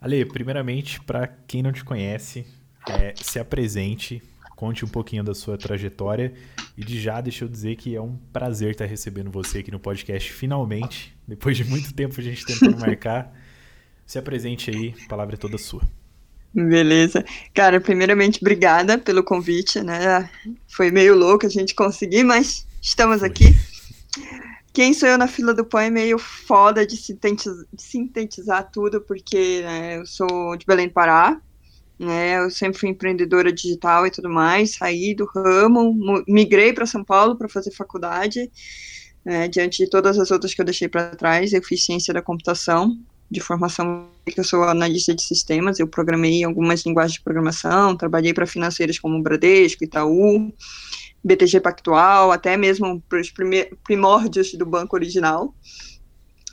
Ale, primeiramente, para quem não te conhece, é, se apresente, conte um pouquinho da sua trajetória e de já deixa eu dizer que é um prazer estar recebendo você aqui no podcast finalmente, depois de muito tempo a gente tentando marcar. Se apresente aí, a palavra é toda sua. Beleza. Cara, primeiramente, obrigada pelo convite, né? Foi meio louco a gente conseguir, mas estamos aqui. Quem sou eu na fila do pão é meio foda de sintetizar, de sintetizar tudo, porque né, eu sou de Belém do Pará, né? Eu sempre fui empreendedora digital e tudo mais, saí do ramo, migrei para São Paulo para fazer faculdade, né, diante de todas as outras que eu deixei para trás, eu fiz ciência da computação, de formação que eu sou analista de sistemas, eu programei algumas linguagens de programação, trabalhei para financeiras como Bradesco, Itaú, BTG Pactual, até mesmo para os primórdios do banco original.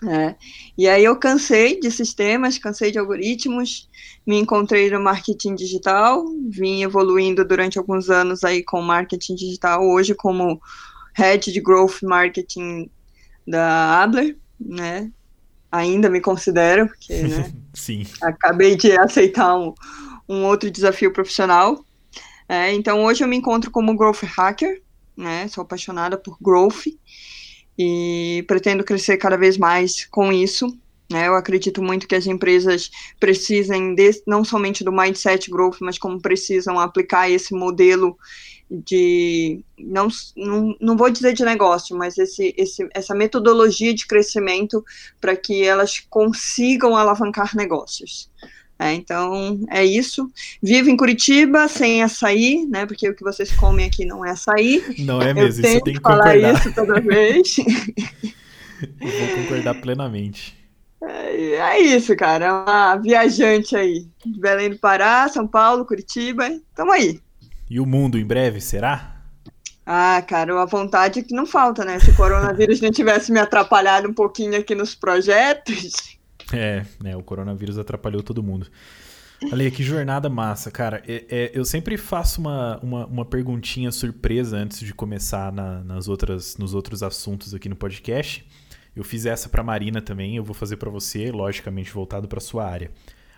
É. E aí eu cansei de sistemas, cansei de algoritmos, me encontrei no marketing digital, vim evoluindo durante alguns anos aí com marketing digital, hoje como head de growth marketing da Adler, né? Ainda me considero, porque né, Sim. acabei de aceitar um, um outro desafio profissional. É, então hoje eu me encontro como growth hacker, né? Sou apaixonada por growth e pretendo crescer cada vez mais com isso. Né? Eu acredito muito que as empresas precisem de, não somente do mindset growth, mas como precisam aplicar esse modelo de não, não, não vou dizer de negócio, mas esse, esse, essa metodologia de crescimento para que elas consigam alavancar negócios. É, então, é isso. Vivo em Curitiba sem açaí, né? Porque o que vocês comem aqui não é açaí. Não é mesmo, Eu isso tem que falar concordar. isso toda vez. Eu vou concordar plenamente. É, é isso, cara. É uma viajante aí. De Belém do Pará, São Paulo, Curitiba. Tamo aí. E o mundo em breve, será? Ah, cara, a vontade que não falta, né? Se o coronavírus não tivesse me atrapalhado um pouquinho aqui nos projetos. É, né? O coronavírus atrapalhou todo mundo. Ale, que jornada massa, cara. É, é, eu sempre faço uma, uma, uma, perguntinha surpresa antes de começar na, nas outras, nos outros assuntos aqui no podcast. Eu fiz essa para Marina também, eu vou fazer para você, logicamente voltado para sua área.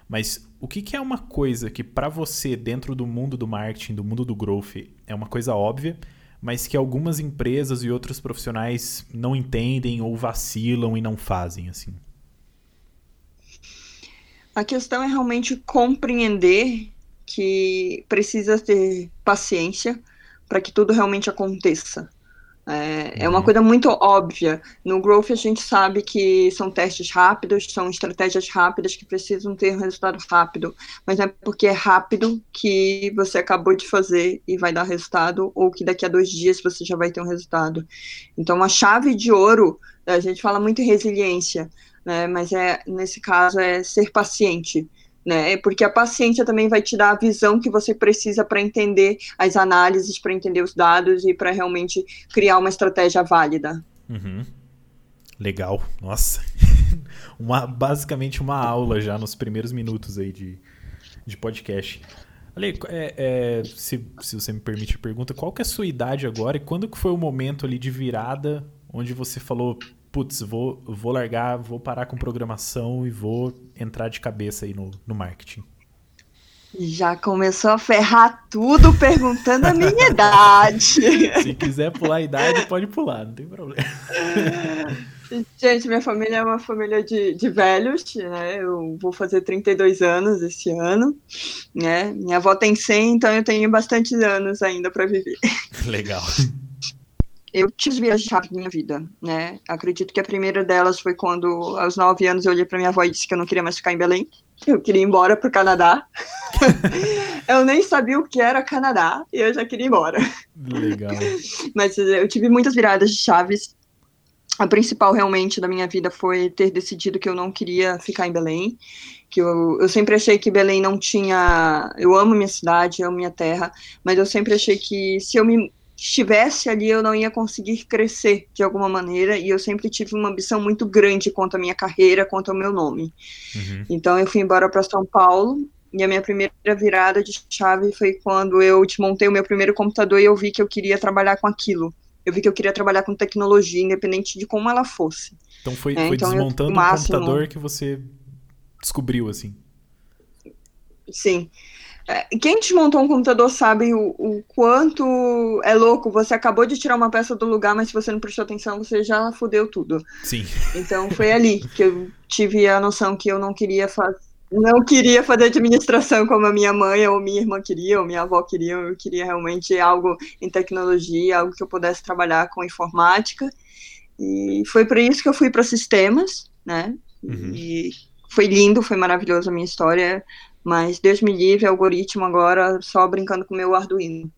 Mas o que, que é uma coisa que para você dentro do mundo do marketing, do mundo do growth, é uma coisa óbvia, mas que algumas empresas e outros profissionais não entendem ou vacilam e não fazem assim? A questão é realmente compreender que precisa ter paciência para que tudo realmente aconteça. É, é, uma coisa muito óbvia. No Growth, a gente sabe que são testes rápidos, são estratégias rápidas que precisam ter um resultado rápido. Mas não é porque é rápido que você acabou de fazer e vai dar resultado, ou que daqui a dois dias você já vai ter um resultado. Então, a chave de ouro, a gente fala muito em resiliência, né, mas é, nesse caso é ser paciente né? Porque a paciência também vai te dar a visão que você precisa para entender as análises, para entender os dados e para realmente criar uma estratégia válida. Uhum. Legal, nossa. uma, basicamente uma aula já nos primeiros minutos aí de, de podcast. Ale, é, é, se, se você me permite a pergunta, qual que é a sua idade agora e quando que foi o momento ali de virada onde você falou, putz, vou, vou largar, vou parar com programação e vou entrar de cabeça aí no, no marketing? Já começou a ferrar tudo perguntando a minha idade. Se quiser pular a idade, pode pular, não tem problema. Gente, minha família é uma família de, de velhos, né? Eu vou fazer 32 anos esse ano, né? Minha avó tem 100, então eu tenho bastante anos ainda para viver. Legal eu tive viajar na minha vida, né? Acredito que a primeira delas foi quando, aos nove anos, eu olhei para minha avó e disse que eu não queria mais ficar em Belém, eu queria ir embora para o Canadá. eu nem sabia o que era Canadá e eu já queria ir embora. Legal. Mas eu tive muitas viradas de chaves. A principal realmente da minha vida foi ter decidido que eu não queria ficar em Belém, que eu, eu sempre achei que Belém não tinha. Eu amo minha cidade, amo minha terra, mas eu sempre achei que se eu me estivesse ali eu não ia conseguir crescer de alguma maneira e eu sempre tive uma ambição muito grande quanto à minha carreira, quanto ao meu nome. Uhum. Então eu fui embora para São Paulo e a minha primeira virada de chave foi quando eu desmontei o meu primeiro computador e eu vi que eu queria trabalhar com aquilo. Eu vi que eu queria trabalhar com tecnologia, independente de como ela fosse. Então foi, é, foi então desmontando o máximo... computador que você descobriu assim. Sim. É, quem desmontou um computador sabe o, o, quanto é louco. Você acabou de tirar uma peça do lugar, mas se você não prestou atenção, você já fudeu tudo. Sim. Então foi ali que eu tive a noção que eu não queria fazer. Não queria fazer administração como a minha mãe ou minha irmã queria, ou minha avó queria. Eu queria realmente algo em tecnologia, algo que eu pudesse trabalhar com informática. E foi por isso que eu fui para sistemas, né? Uhum. E foi lindo, foi maravilhoso a minha história. Mas Deus me livre, algoritmo agora só brincando com o meu Arduino.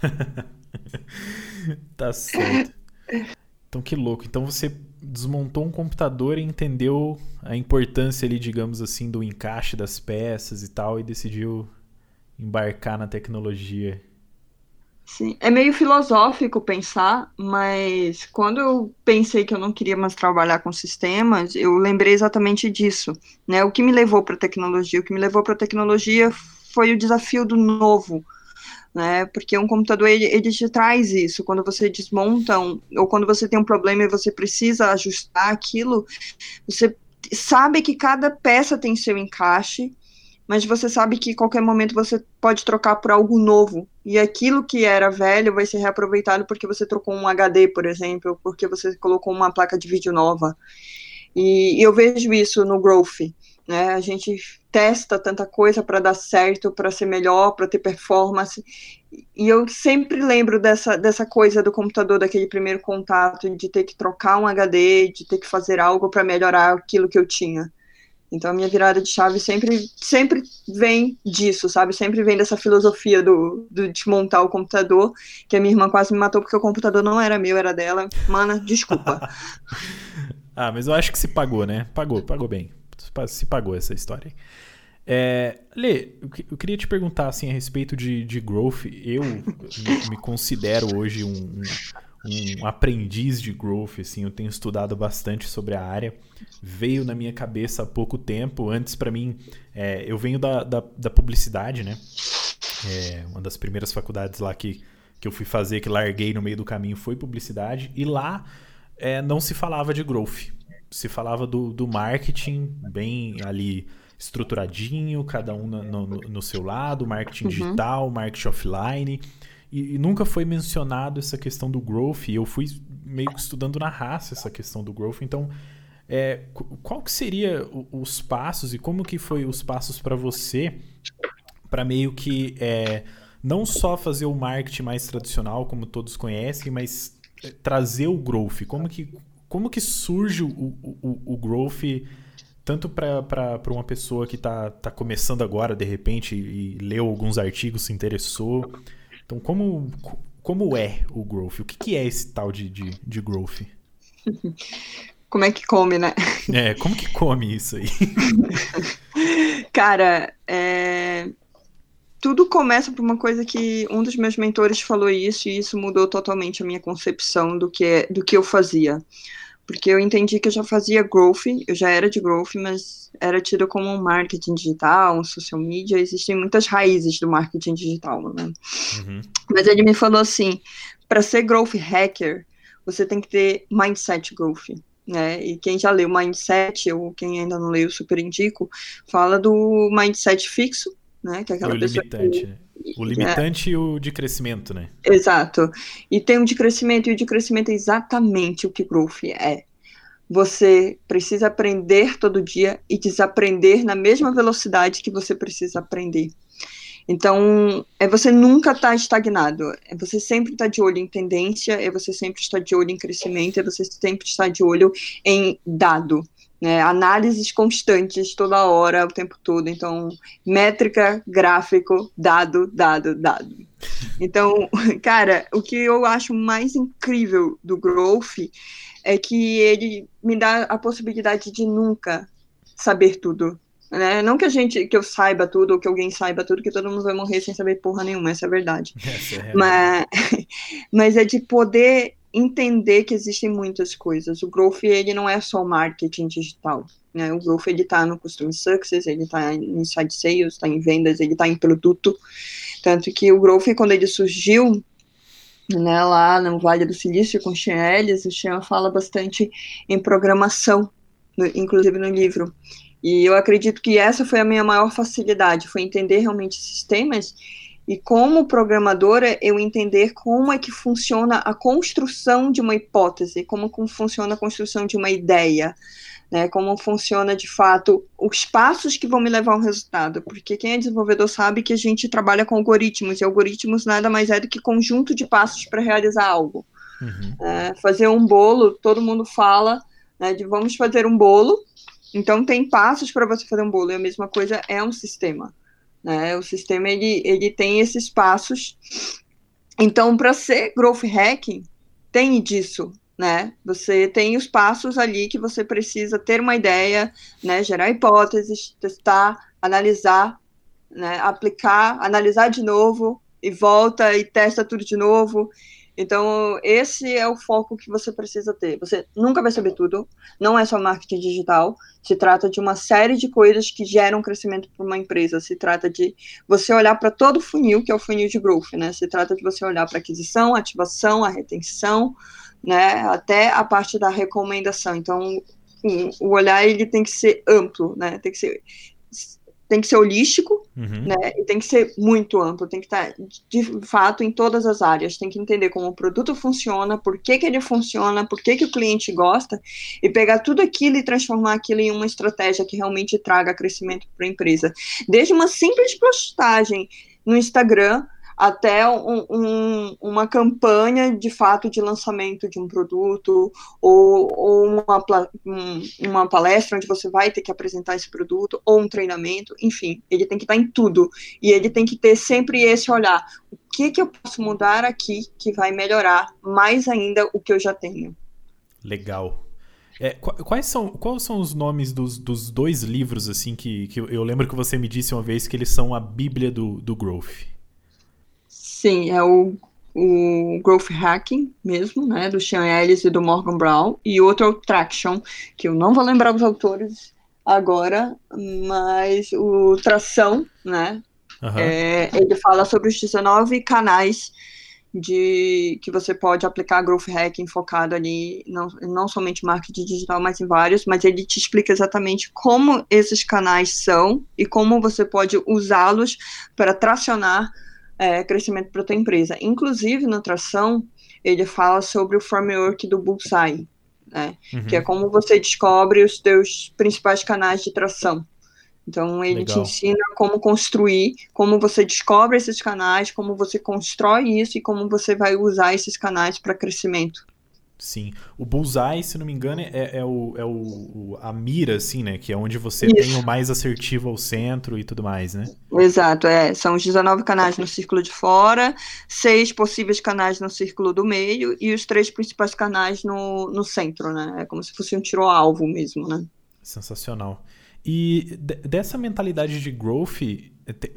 tá certo. Então que louco. Então você desmontou um computador e entendeu a importância ali, digamos assim, do encaixe das peças e tal, e decidiu embarcar na tecnologia. Sim, é meio filosófico pensar, mas quando eu pensei que eu não queria mais trabalhar com sistemas, eu lembrei exatamente disso, né? O que me levou para a tecnologia? O que me levou para a tecnologia foi o desafio do novo, né? Porque um computador ele, ele te traz isso. Quando você desmonta um, ou quando você tem um problema e você precisa ajustar aquilo, você sabe que cada peça tem seu encaixe mas você sabe que qualquer momento você pode trocar por algo novo. E aquilo que era velho vai ser reaproveitado porque você trocou um HD, por exemplo, porque você colocou uma placa de vídeo nova. E, e eu vejo isso no Growth. Né? A gente testa tanta coisa para dar certo, para ser melhor, para ter performance. E eu sempre lembro dessa, dessa coisa do computador, daquele primeiro contato, de ter que trocar um HD, de ter que fazer algo para melhorar aquilo que eu tinha. Então a minha virada de chave sempre, sempre vem disso, sabe? Sempre vem dessa filosofia do, do desmontar o computador, que a minha irmã quase me matou porque o computador não era meu, era dela. Mana, desculpa. ah, mas eu acho que se pagou, né? Pagou, pagou bem. Se pagou essa história. É, Lê, eu queria te perguntar assim a respeito de, de growth. Eu me, me considero hoje um, um aprendiz de growth, assim, eu tenho estudado bastante sobre a área. Veio na minha cabeça há pouco tempo. Antes, para mim, é, eu venho da, da, da publicidade, né? É, uma das primeiras faculdades lá que, que eu fui fazer, que larguei no meio do caminho, foi publicidade. E lá é, não se falava de growth. Se falava do, do marketing bem ali estruturadinho, cada um no, no, no seu lado, marketing uhum. digital, marketing offline. E, e, nunca foi mencionado essa questão do growth. Eu fui meio que estudando na raça essa questão do growth. Então, é, qual que seria os passos e como que foi os passos para você para meio que é, não só fazer o marketing mais tradicional, como todos conhecem, mas é, trazer o growth? Como que, como que surge o, o, o growth tanto para uma pessoa que está tá começando agora, de repente, e leu alguns artigos, se interessou, então, como, como é o growth? O que, que é esse tal de, de, de growth? Como é que come, né? É, como que come isso aí? Cara, é... tudo começa por uma coisa que um dos meus mentores falou isso e isso mudou totalmente a minha concepção do que, é, do que eu fazia porque eu entendi que eu já fazia growth, eu já era de growth, mas era tido como um marketing digital, um social media, existem muitas raízes do marketing digital, né? Uhum. Mas ele me falou assim, para ser growth hacker, você tem que ter mindset growth, né? E quem já leu Mindset, ou quem ainda não leu, super indico, fala do mindset fixo, né? Que é aquela e o pessoa limitante, que, né? O limitante é. e o de crescimento, né? Exato. E tem o de crescimento, e o de crescimento é exatamente o que growth é. Você precisa aprender todo dia e desaprender na mesma velocidade que você precisa aprender. Então, é você nunca estar tá estagnado, é você sempre estar tá de olho em tendência, é você sempre estar de olho em crescimento, é você sempre estar de olho em dado né, análises constantes toda hora, o tempo todo. Então, métrica, gráfico, dado, dado, dado. Então, cara, o que eu acho mais incrível do Growth é que ele me dá a possibilidade de nunca saber tudo. Né? Não que a gente, que eu saiba tudo, ou que alguém saiba tudo, que todo mundo vai morrer sem saber porra nenhuma, essa é a verdade. Essa é mas, mas é de poder entender que existem muitas coisas. O growth ele não é só marketing digital, né? O growth ele está no customer success, ele está em inside sales, está em vendas, ele está em produto. Tanto que o growth quando ele surgiu, né, lá no Vale do Silício com o Sean Ellis, o Sean fala bastante em programação, no, inclusive no livro. E eu acredito que essa foi a minha maior facilidade, foi entender realmente sistemas e como programadora eu entender como é que funciona a construção de uma hipótese, como funciona a construção de uma ideia, né, como funciona de fato os passos que vão me levar ao resultado, porque quem é desenvolvedor sabe que a gente trabalha com algoritmos, e algoritmos nada mais é do que conjunto de passos para realizar algo. Uhum. É, fazer um bolo, todo mundo fala né, de vamos fazer um bolo, então tem passos para você fazer um bolo, e a mesma coisa é um sistema. Né? O sistema ele, ele tem esses passos. Então, para ser growth hacking, tem disso, né? Você tem os passos ali que você precisa ter uma ideia, né? Gerar hipóteses, testar, analisar, né? Aplicar, analisar de novo e volta e testa tudo de novo. Então, esse é o foco que você precisa ter. Você nunca vai saber tudo, não é só marketing digital, se trata de uma série de coisas que geram crescimento para uma empresa. Se trata de você olhar para todo o funil, que é o funil de growth, né? Se trata de você olhar para aquisição, ativação, a retenção, né, até a parte da recomendação. Então, o olhar ele tem que ser amplo, né? Tem que ser tem que ser holístico, uhum. né? E tem que ser muito amplo, tem que estar de fato em todas as áreas, tem que entender como o produto funciona, por que, que ele funciona, por que, que o cliente gosta, e pegar tudo aquilo e transformar aquilo em uma estratégia que realmente traga crescimento para a empresa. Desde uma simples postagem no Instagram até um, um, uma campanha de fato de lançamento de um produto ou, ou uma, um, uma palestra onde você vai ter que apresentar esse produto ou um treinamento, enfim, ele tem que estar em tudo e ele tem que ter sempre esse olhar, o que que eu posso mudar aqui que vai melhorar mais ainda o que eu já tenho. Legal. É, quais, são, quais são os nomes dos, dos dois livros assim que, que eu lembro que você me disse uma vez que eles são a bíblia do, do growth? Sim, é o, o Growth Hacking mesmo, né, do Sean Ellis e do Morgan Brown, e outro é o Traction, que eu não vou lembrar os autores agora, mas o Tração, né, uhum. é, ele fala sobre os 19 canais de que você pode aplicar growth hacking focado ali não, não somente marketing digital, mas em vários, mas ele te explica exatamente como esses canais são e como você pode usá-los para tracionar é, crescimento para a tua empresa. Inclusive, na tração, ele fala sobre o framework do Bullseye, né? Uhum. Que é como você descobre os teus principais canais de tração. Então, ele Legal. te ensina como construir, como você descobre esses canais, como você constrói isso e como você vai usar esses canais para crescimento. Sim. O bullseye, se não me engano, é, é, o, é o, a mira, assim, né? Que é onde você Isso. tem o mais assertivo ao centro e tudo mais, né? Exato, é. São os 19 canais no círculo de fora, seis possíveis canais no círculo do meio e os três principais canais no, no centro, né? É como se fosse um tiro-alvo mesmo, né? Sensacional. E dessa mentalidade de growth,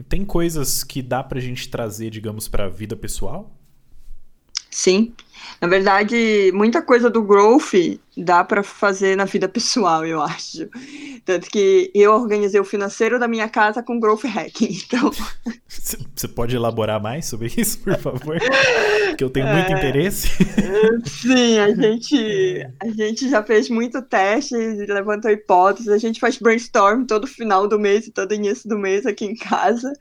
tem coisas que dá pra gente trazer, digamos, pra vida pessoal? Sim. Na verdade, muita coisa do growth dá para fazer na vida pessoal, eu acho. Tanto que eu organizei o financeiro da minha casa com growth hacking. Então, você pode elaborar mais sobre isso, por favor? Que eu tenho muito é, interesse. Sim, a gente a gente já fez muito teste, levantou hipóteses, a gente faz brainstorm todo final do mês e todo início do mês aqui em casa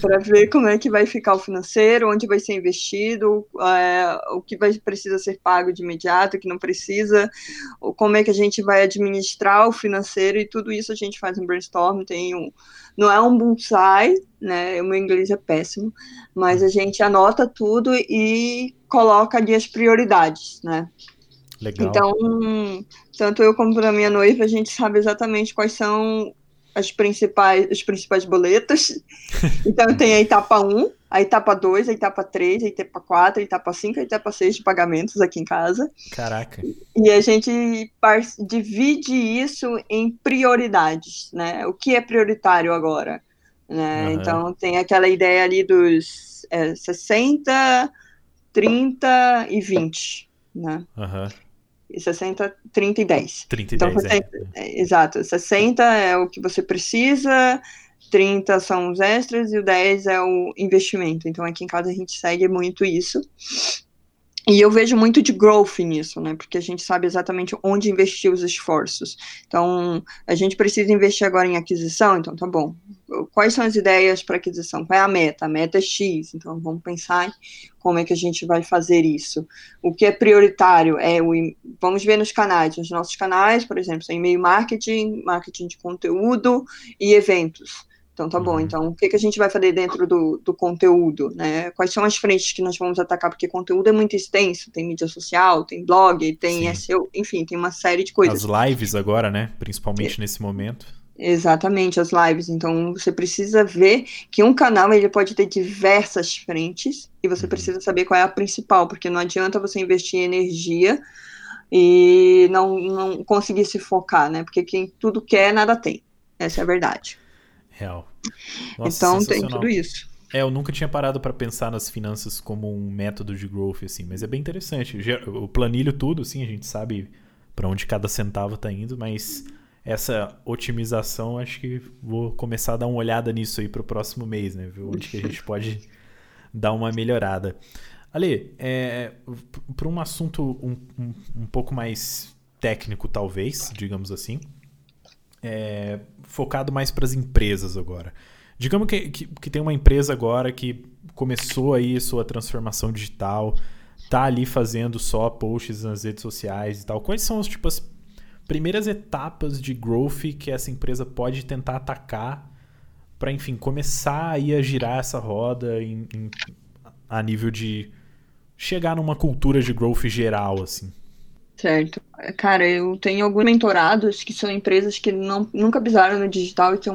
para ver como é que vai ficar o financeiro, onde vai ser investido, é, o que vai precisa ser pago de imediato, que não precisa como é que a gente vai administrar o financeiro e tudo isso a gente faz um brainstorm, tem um, não é um bullseye, né, o meu inglês é péssimo, mas a gente anota tudo e coloca ali as prioridades, né. Legal. Então, tanto eu como a minha noiva, a gente sabe exatamente quais são as principais, os principais boletos. Então tem a etapa 1, a etapa 2, a etapa 3, a etapa 4, a etapa 5, a etapa 6 de pagamentos aqui em casa. Caraca. E a gente divide isso em prioridades, né? O que é prioritário agora? Né? Uhum. Então tem aquela ideia ali dos é, 60, 30 e 20, né? Uhum. 60, 30 e 10. 30 e então, 10, é. é. Exato, 60 é o que você precisa, 30 são os extras e o 10 é o investimento. Então aqui em casa a gente segue muito isso. E eu vejo muito de growth nisso, né? Porque a gente sabe exatamente onde investir os esforços. Então, a gente precisa investir agora em aquisição, então tá bom. Quais são as ideias para aquisição? Qual é a meta? A meta é X, então vamos pensar como é que a gente vai fazer isso. O que é prioritário é o. Vamos ver nos canais. Nos nossos canais, por exemplo, tem e-mail marketing, marketing de conteúdo e eventos. Então tá bom. Uhum. Então o que, que a gente vai fazer dentro do, do conteúdo, né? Quais são as frentes que nós vamos atacar? Porque conteúdo é muito extenso, tem mídia social, tem blog, tem Sim. SEO, enfim, tem uma série de coisas. As lives agora, né? Principalmente é. nesse momento. Exatamente, as lives. Então você precisa ver que um canal ele pode ter diversas frentes e você uhum. precisa saber qual é a principal, porque não adianta você investir energia e não, não conseguir se focar, né? Porque quem tudo quer, nada tem. Essa é a verdade. Real. Nossa, então tem tudo isso. É, eu nunca tinha parado para pensar nas finanças como um método de growth, assim, mas é bem interessante. Eu planilho tudo, assim, a gente sabe para onde cada centavo tá indo, mas essa otimização, acho que vou começar a dar uma olhada nisso aí pro próximo mês, né? Ver onde que a gente pode dar uma melhorada. Ale, é, para um assunto um, um, um pouco mais técnico, talvez, digamos assim, é, focado mais para as empresas agora. Digamos que, que, que, tem uma empresa agora que começou aí sua transformação digital, tá ali fazendo só posts nas redes sociais e tal. Quais são os tipo as primeiras etapas de growth que essa empresa pode tentar atacar para, enfim, começar aí a girar essa roda em, em, a nível de chegar numa cultura de growth geral, assim? Certo. Cara, eu tenho alguns mentorados que são empresas que não, nunca pisaram no digital e que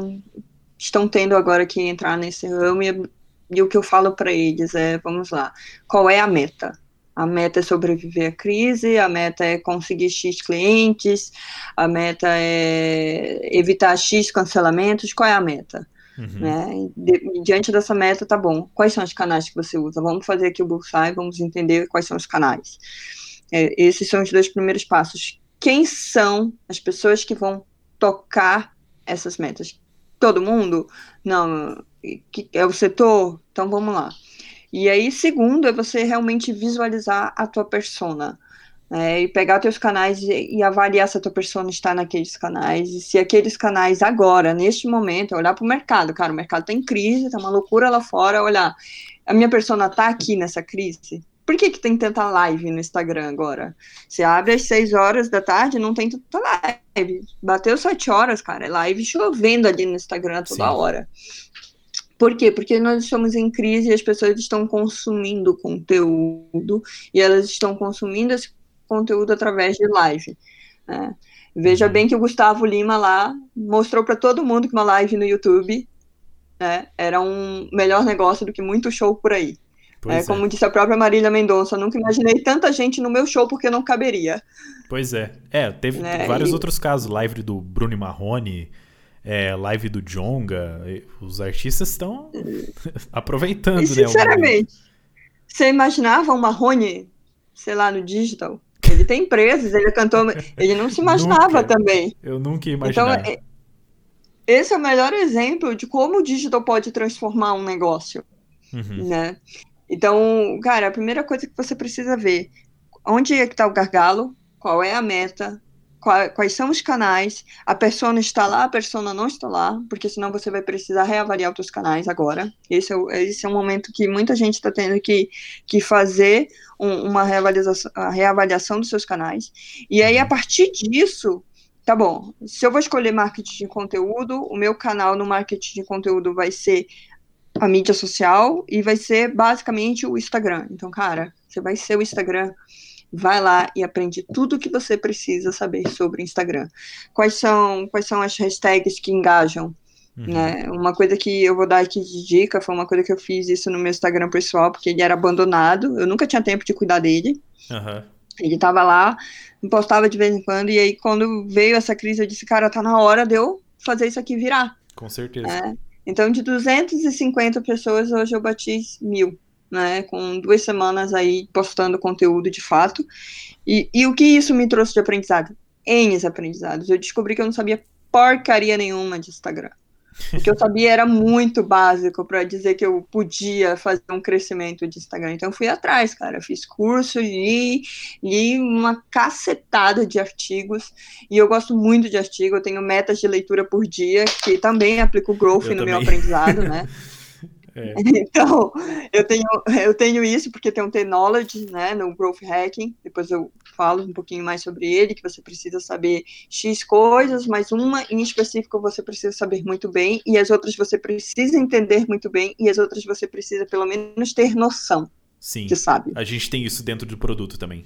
estão tendo agora que entrar nesse ramo e, e o que eu falo para eles é, vamos lá, qual é a meta? A meta é sobreviver à crise, a meta é conseguir X clientes, a meta é evitar X cancelamentos, qual é a meta? Uhum. Né? De, diante dessa meta, tá bom, quais são os canais que você usa? Vamos fazer aqui o Bullseye, vamos entender quais são os canais. É, esses são os dois primeiros passos. Quem são as pessoas que vão tocar essas metas? Todo mundo? Não. É o setor? Então vamos lá. E aí, segundo, é você realmente visualizar a tua persona. É, e pegar teus canais e, e, avaliar se a tua persona está naqueles canais, e se aqueles canais agora, neste momento, é olhar para o mercado, cara, o mercado está em crise, está uma loucura lá fora, olhar, a minha persona está aqui nessa crise? Por que, que tem tanta live no Instagram agora? Você abre às 6 horas da tarde, não tem tanta live. Bateu 7 horas, cara. É live chovendo ali no Instagram toda Sim. hora. Por quê? Porque nós estamos em crise e as pessoas estão consumindo conteúdo e elas estão consumindo esse conteúdo através de live. Né? Veja uhum. bem que o Gustavo Lima lá mostrou para todo mundo que uma live no YouTube né, era um melhor negócio do que muito show por aí. É, é, como disse a própria Marília Mendonça, nunca imaginei tanta gente no meu show porque não caberia. Pois é. É, teve né, vários e... outros casos. Live do Bruno Marrone, é, live do Jonga. Os artistas estão aproveitando, e, né? Sinceramente, você imaginava o Marrone, sei lá, no digital? Ele tem empresas, ele cantou. Ele não se imaginava nunca, também. Eu nunca ia imaginar. Então, é, esse é o melhor exemplo de como o digital pode transformar um negócio. Uhum. Né? Então, cara, a primeira coisa que você precisa ver, onde é que está o gargalo, qual é a meta, qual, quais são os canais, a persona está lá, a persona não está lá, porque senão você vai precisar reavaliar os seus canais agora. Esse é, esse é um momento que muita gente está tendo que, que fazer um, uma reavaliação, reavaliação dos seus canais. E aí, a partir disso, tá bom, se eu vou escolher marketing de conteúdo, o meu canal no marketing de conteúdo vai ser a mídia social e vai ser basicamente o Instagram. Então, cara, você vai ser o Instagram, vai lá e aprende tudo o que você precisa saber sobre o Instagram. Quais são, quais são as hashtags que engajam? Uhum. Né? Uma coisa que eu vou dar aqui de dica foi uma coisa que eu fiz isso no meu Instagram pessoal, porque ele era abandonado, eu nunca tinha tempo de cuidar dele. Uhum. Ele tava lá, postava de vez em quando, e aí quando veio essa crise, eu disse, cara, tá na hora de eu fazer isso aqui virar. Com certeza. É. Então, de 250 pessoas, hoje eu bati mil, né? Com duas semanas aí postando conteúdo de fato. E, e o que isso me trouxe de aprendizado? N aprendizados. Eu descobri que eu não sabia porcaria nenhuma de Instagram. O que eu sabia era muito básico para dizer que eu podia fazer um crescimento de Instagram. Então, fui atrás, cara. Fiz curso, li, li uma cacetada de artigos. E eu gosto muito de artigo. Eu tenho metas de leitura por dia, que também aplico growth eu no também. meu aprendizado, né? É. Então, eu tenho, eu tenho isso porque tem um T-Knowledge, né, no Growth Hacking, depois eu falo um pouquinho mais sobre ele, que você precisa saber X coisas, mas uma em específico você precisa saber muito bem, e as outras você precisa entender muito bem, e as outras você precisa pelo menos ter noção. Sim, que sabe. a gente tem isso dentro do produto também.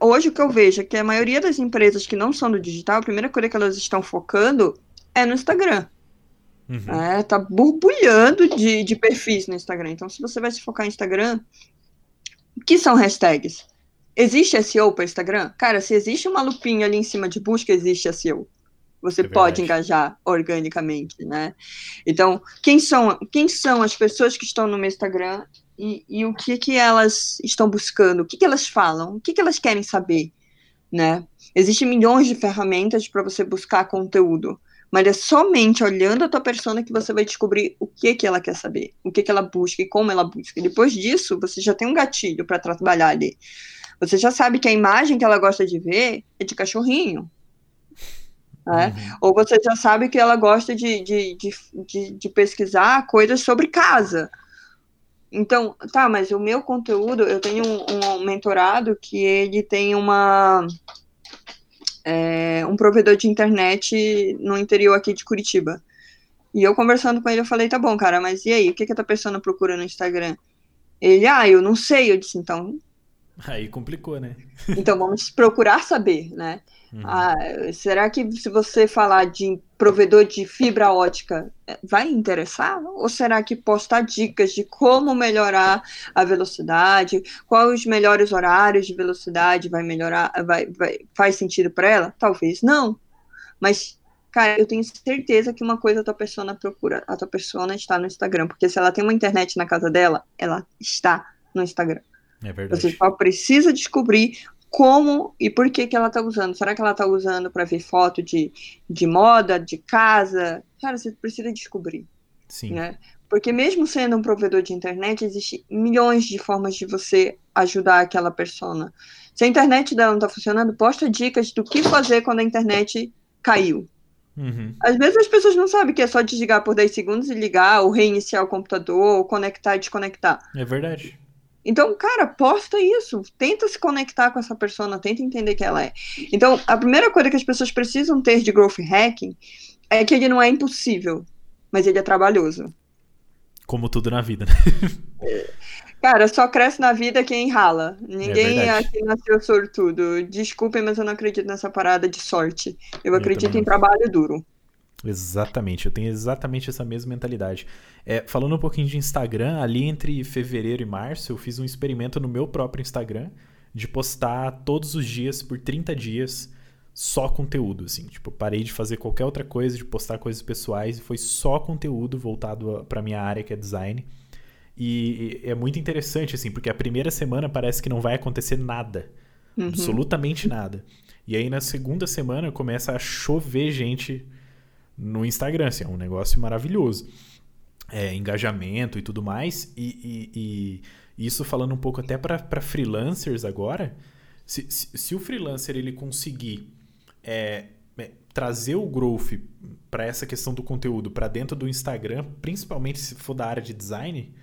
Hoje o que eu vejo é que a maioria das empresas que não são do digital, a primeira coisa que elas estão focando é no Instagram. Uhum. É, tá borbulhando de, de perfis no Instagram. Então, se você vai se focar em Instagram, o que são hashtags? Existe SEO para Instagram? Cara, se existe uma lupinha ali em cima de busca, existe SEO. Você é pode engajar organicamente, né? Então, quem são, quem são as pessoas que estão no meu Instagram e, e o que que elas estão buscando? O que que elas falam? O que que elas querem saber, né? Existem milhões de ferramentas para você buscar conteúdo mas é somente olhando a tua persona que você vai descobrir o que que ela quer saber, o que que ela busca e como ela busca. E depois disso, você já tem um gatilho para trabalhar ali. Você já sabe que a imagem que ela gosta de ver é de cachorrinho. Né? Uhum. Ou você já sabe que ela gosta de, de, de, de, de pesquisar coisas sobre casa. Então, tá, mas o meu conteúdo, eu tenho um, um mentorado que ele tem uma é, um provedor de internet no interior aqui de Curitiba. E eu conversando com ele, eu falei, tá bom, cara, mas e aí, o que, que a tua pessoa procura no Instagram? Ele, ah, eu não sei. Eu disse, então. Aí complicou, né? então vamos procurar saber, né? Uhum. Ah, será que se você falar de provedor de fibra ótica é, vai interessar? Ou será que postar dicas de como melhorar a velocidade, quais os melhores horários de velocidade vai melhorar, vai, vai faz sentido para ela? Talvez não. Mas, cara, eu tenho certeza que uma coisa a tua pessoa procura, a tua pessoa está no Instagram, porque se ela tem uma internet na casa dela, ela está no Instagram. É verdade. Você só precisa descobrir como e por que, que ela está usando. Será que ela está usando para ver foto de, de moda, de casa? Cara, você precisa descobrir. Sim. Né? Porque mesmo sendo um provedor de internet, existe milhões de formas de você ajudar aquela persona. Se a internet dela não está funcionando, posta dicas do que fazer quando a internet caiu. Uhum. Às vezes as pessoas não sabem que é só desligar por 10 segundos e ligar, ou reiniciar o computador, ou conectar e desconectar. É verdade. Então, cara, posta isso. Tenta se conectar com essa pessoa, tenta entender quem ela é. Então, a primeira coisa que as pessoas precisam ter de growth hacking é que ele não é impossível, mas ele é trabalhoso. Como tudo na vida, né? Cara, só cresce na vida quem rala. Ninguém é aqui nasceu sortudo. Desculpem, mas eu não acredito nessa parada de sorte. Eu, eu acredito em trabalho duro. Exatamente, eu tenho exatamente essa mesma mentalidade. É, falando um pouquinho de Instagram, ali entre fevereiro e março, eu fiz um experimento no meu próprio Instagram de postar todos os dias por 30 dias só conteúdo, assim. Tipo, parei de fazer qualquer outra coisa, de postar coisas pessoais e foi só conteúdo voltado para minha área que é design. E é muito interessante, assim, porque a primeira semana parece que não vai acontecer nada. Uhum. Absolutamente nada. E aí na segunda semana começa a chover gente no Instagram. Assim, é um negócio maravilhoso. É, engajamento e tudo mais. E, e, e isso falando um pouco até para freelancers agora. Se, se, se, o freelancer ele conseguir é, é, trazer o growth para essa questão do conteúdo para dentro do Instagram, principalmente se for da área de design,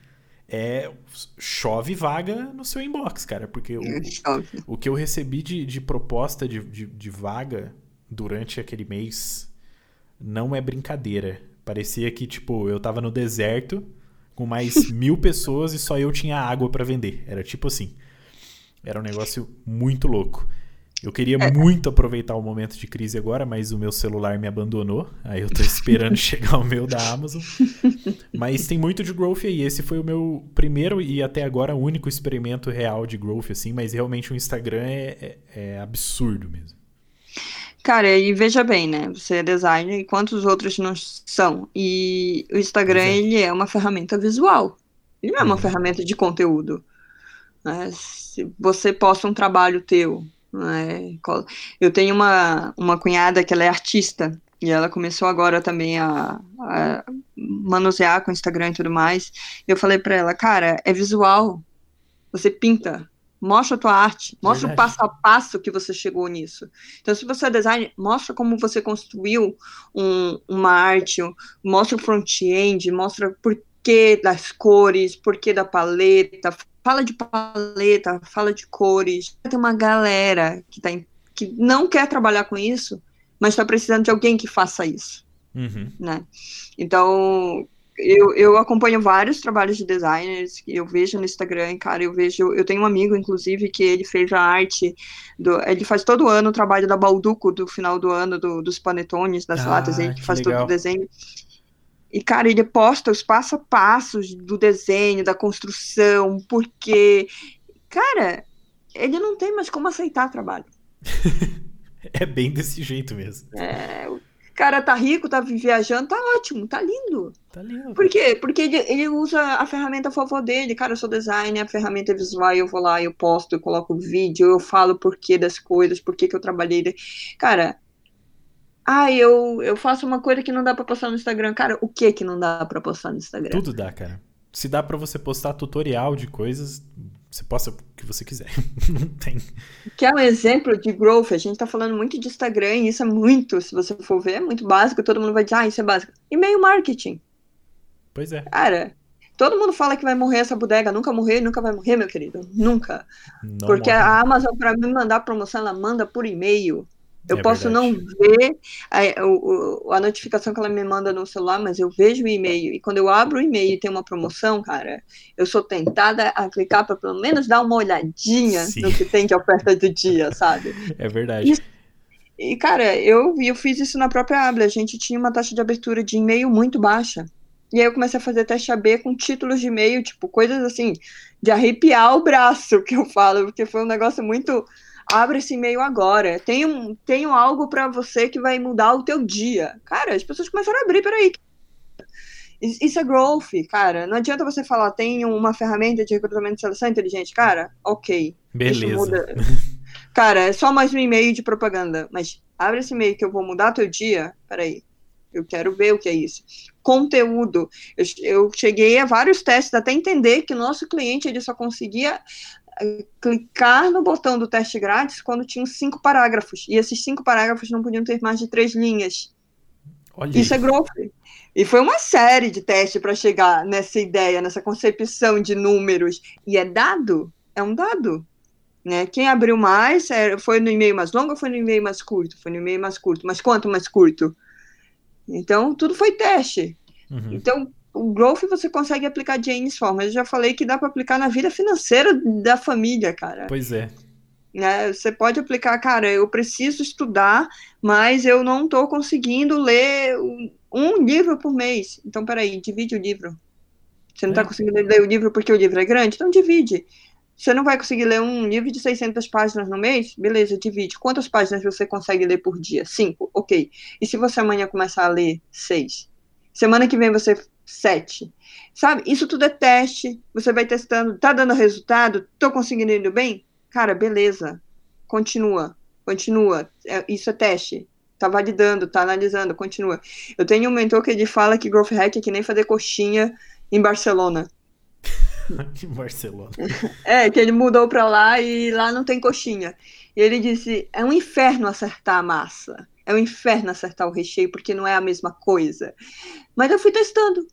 é chove vaga no seu inbox, cara. Porque o, o que eu recebi de, de proposta de, de, de vaga durante aquele mês não é brincadeira. Parecia que, tipo, eu tava no deserto com mais mil pessoas e só eu tinha água para vender. Era tipo assim. Era um negócio muito louco. Eu queria é. muito aproveitar o momento de crise agora, mas o meu celular me abandonou. Aí eu tô esperando chegar o meu da Amazon. Mas tem muito de growth aí. Esse foi o meu primeiro e até agora único experimento real de growth, assim. Mas realmente o Instagram é, é, é absurdo mesmo. Cara, e veja bem, né? Você é designer e quantos outros não são? E o Instagram, é. ele é uma ferramenta visual. Ele não é uma uhum. ferramenta de conteúdo. Né? Se você posta um trabalho teu, né? Eu tenho uma, uma cunhada que ela é artista E ela começou agora também a, a manusear com o Instagram e tudo mais. Eu falei para ela, cara, é visual. Você pinta, mostra a tua arte, mostra Verdade. o passo a passo que você chegou nisso. Então, se você é designer, mostra como você construiu um, uma arte, mostra o front-end, mostra o porquê das cores, porquê da paleta, fala de paleta, fala de cores. Tem uma galera que, tá em, que não quer trabalhar com isso, mas está precisando de alguém que faça isso. Uhum. Né? Então, eu, eu acompanho vários trabalhos de designers que eu vejo no Instagram, cara, eu vejo, eu tenho um amigo, inclusive, que ele fez a arte, do, ele faz todo ano o trabalho da Balduco, do final do ano, do, dos panetones, das ah, latas, ele que faz legal. todo o desenho. E, cara, ele posta os passo a passos do desenho, da construção, porque, cara, ele não tem mais como aceitar trabalho. é bem desse jeito mesmo. É, cara tá rico, tá viajando, tá ótimo, tá lindo. Tá lindo. Por quê? Porque ele, ele usa a ferramenta a favor dele. Cara, eu sou designer, a ferramenta é visual, eu vou lá, eu posto, eu coloco vídeo, eu falo o porquê das coisas, por que eu trabalhei. Cara, ah, eu, eu faço uma coisa que não dá pra postar no Instagram. Cara, o que que não dá pra postar no Instagram? Tudo dá, cara. Se dá para você postar tutorial de coisas, você posta o que você quiser. Não tem. Que é um exemplo de growth. A gente tá falando muito de Instagram e isso é muito, se você for ver, é muito básico. Todo mundo vai dizer, ah, isso é básico. E-mail marketing. Pois é. Cara, todo mundo fala que vai morrer essa bodega. Nunca morrer, nunca vai morrer, meu querido. Nunca. Não Porque morre. a Amazon, para me mandar promoção, ela manda por e-mail. Eu é posso verdade. não ver a, a, notificação que ela me manda no celular, mas eu vejo o e-mail. E quando eu abro o e-mail e tem uma promoção, cara, eu sou tentada a clicar para pelo menos dar uma olhadinha Sim. no que tem de oferta do dia, sabe? É verdade. E, e, cara, eu, eu fiz isso na própria Abla. A gente tinha uma taxa de abertura de e-mail muito baixa. E aí eu comecei a fazer teste AB com títulos de e-mail, tipo, coisas assim, de arrepiar o braço, que eu falo, porque foi um negócio muito abre esse e-mail agora. Tenho, tenho algo para você que vai mudar o teu dia. Cara, as pessoas começaram a abrir, peraí. Isso é growth, cara. Não adianta você falar, tem uma ferramenta de recrutamento de seleção inteligente. Cara, ok. Beleza. Cara, é só mais um e-mail de propaganda. Mas abre esse e-mail que eu vou mudar teu dia. Peraí. Eu quero ver o que é isso. Conteúdo. Eu, eu cheguei a vários testes até entender que o nosso cliente ele só conseguia clicar no botão do teste grátis quando tinha cinco parágrafos. E esses cinco parágrafos não podiam ter mais de três linhas. Olha Isso é growth. E foi uma série de testes para chegar nessa ideia, nessa concepção de números. E é dado, é um dado. Né? Quem abriu mais é, foi no e-mail mais longo ou foi no e-mail mais curto? Foi no e-mail mais curto. Mas quanto mais curto? Então, tudo foi teste. Uhum. Então, o growth você consegue aplicar de N formas. Eu já falei que dá para aplicar na vida financeira da família, cara. Pois é. Né? Você pode aplicar, cara, eu preciso estudar, mas eu não estou conseguindo ler um livro por mês. Então, peraí, divide o livro. Você não está é. conseguindo ler o livro porque o livro é grande? Então, divide. Você não vai conseguir ler um livro de 600 páginas no mês? Beleza, divide. Quantas páginas você consegue ler por dia? Cinco? Ok. E se você amanhã começar a ler seis? Semana que vem você sete. Sabe? Isso tudo é teste. Você vai testando, tá dando resultado? Tô conseguindo indo bem? Cara, beleza. Continua. Continua. É, isso é teste. Tá validando, tá analisando, continua. Eu tenho um mentor que ele fala que growth hack é que nem fazer coxinha em Barcelona. em Barcelona. É, que ele mudou pra lá e lá não tem coxinha. E ele disse: é um inferno acertar a massa. É um inferno acertar o recheio, porque não é a mesma coisa. Mas eu fui testando.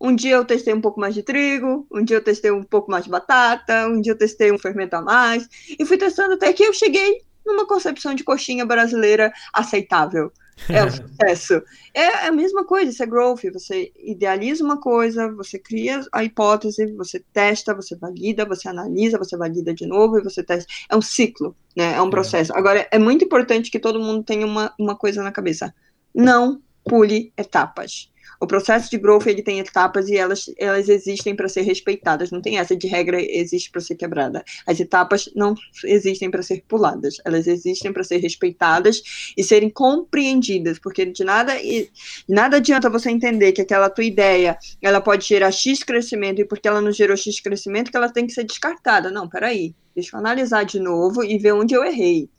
Um dia eu testei um pouco mais de trigo, um dia eu testei um pouco mais de batata, um dia eu testei um fermento a mais, e fui testando até que eu cheguei numa concepção de coxinha brasileira aceitável. É o sucesso. É a mesma coisa, isso é growth. Você idealiza uma coisa, você cria a hipótese, você testa, você valida, você analisa, você valida de novo e você testa. É um ciclo, né? É um é. processo. Agora, é muito importante que todo mundo tenha uma, uma coisa na cabeça. Não pule etapas. O processo de growth ele tem etapas e elas, elas existem para ser respeitadas. Não tem essa de regra existe para ser quebrada. As etapas não existem para ser puladas. Elas existem para ser respeitadas e serem compreendidas, porque de nada de nada adianta você entender que aquela tua ideia ela pode gerar x crescimento e porque ela não gerou x crescimento que ela tem que ser descartada. Não, peraí. Deixa eu analisar de novo e ver onde eu errei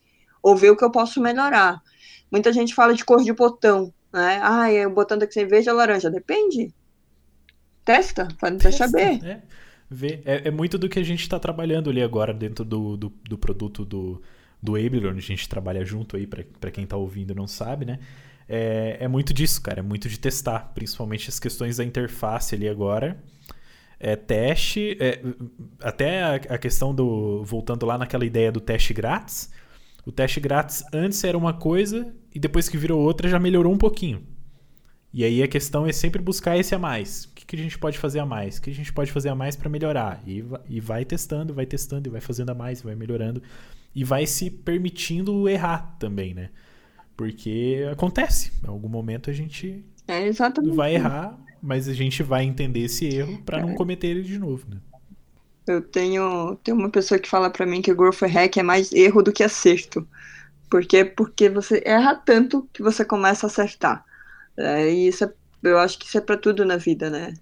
ou ver o que eu posso melhorar. Muita gente fala de cor de botão. Né? Ah, eu botando aqui sem verde ou laranja. Depende. Testa, um teste AB. É, vê. É, é, muito do que a gente está trabalhando ali agora dentro do, do, do produto do, do Abler, onde a gente trabalha junto aí, para quem está ouvindo não sabe, né? É, é muito disso, cara. É muito de testar, principalmente as questões da interface ali agora. É teste, é, até a, a questão do. Voltando lá naquela ideia do teste grátis. O teste grátis antes era uma coisa e depois que virou outra já melhorou um pouquinho. E aí a questão é sempre buscar esse a mais. O que, que a gente pode fazer a mais? O que a gente pode fazer a mais para melhorar? E, e vai testando, vai testando, e vai fazendo a mais, vai melhorando. E vai se permitindo errar também, né? Porque acontece. Em algum momento a gente é vai errar, mas a gente vai entender esse erro para não é. cometer ele de novo, né? Eu tenho, tenho uma pessoa que fala para mim que o growth hack é mais erro do que acerto. Porque porque você erra tanto que você começa a acertar. É, e isso é, eu acho que isso é para tudo na vida, né?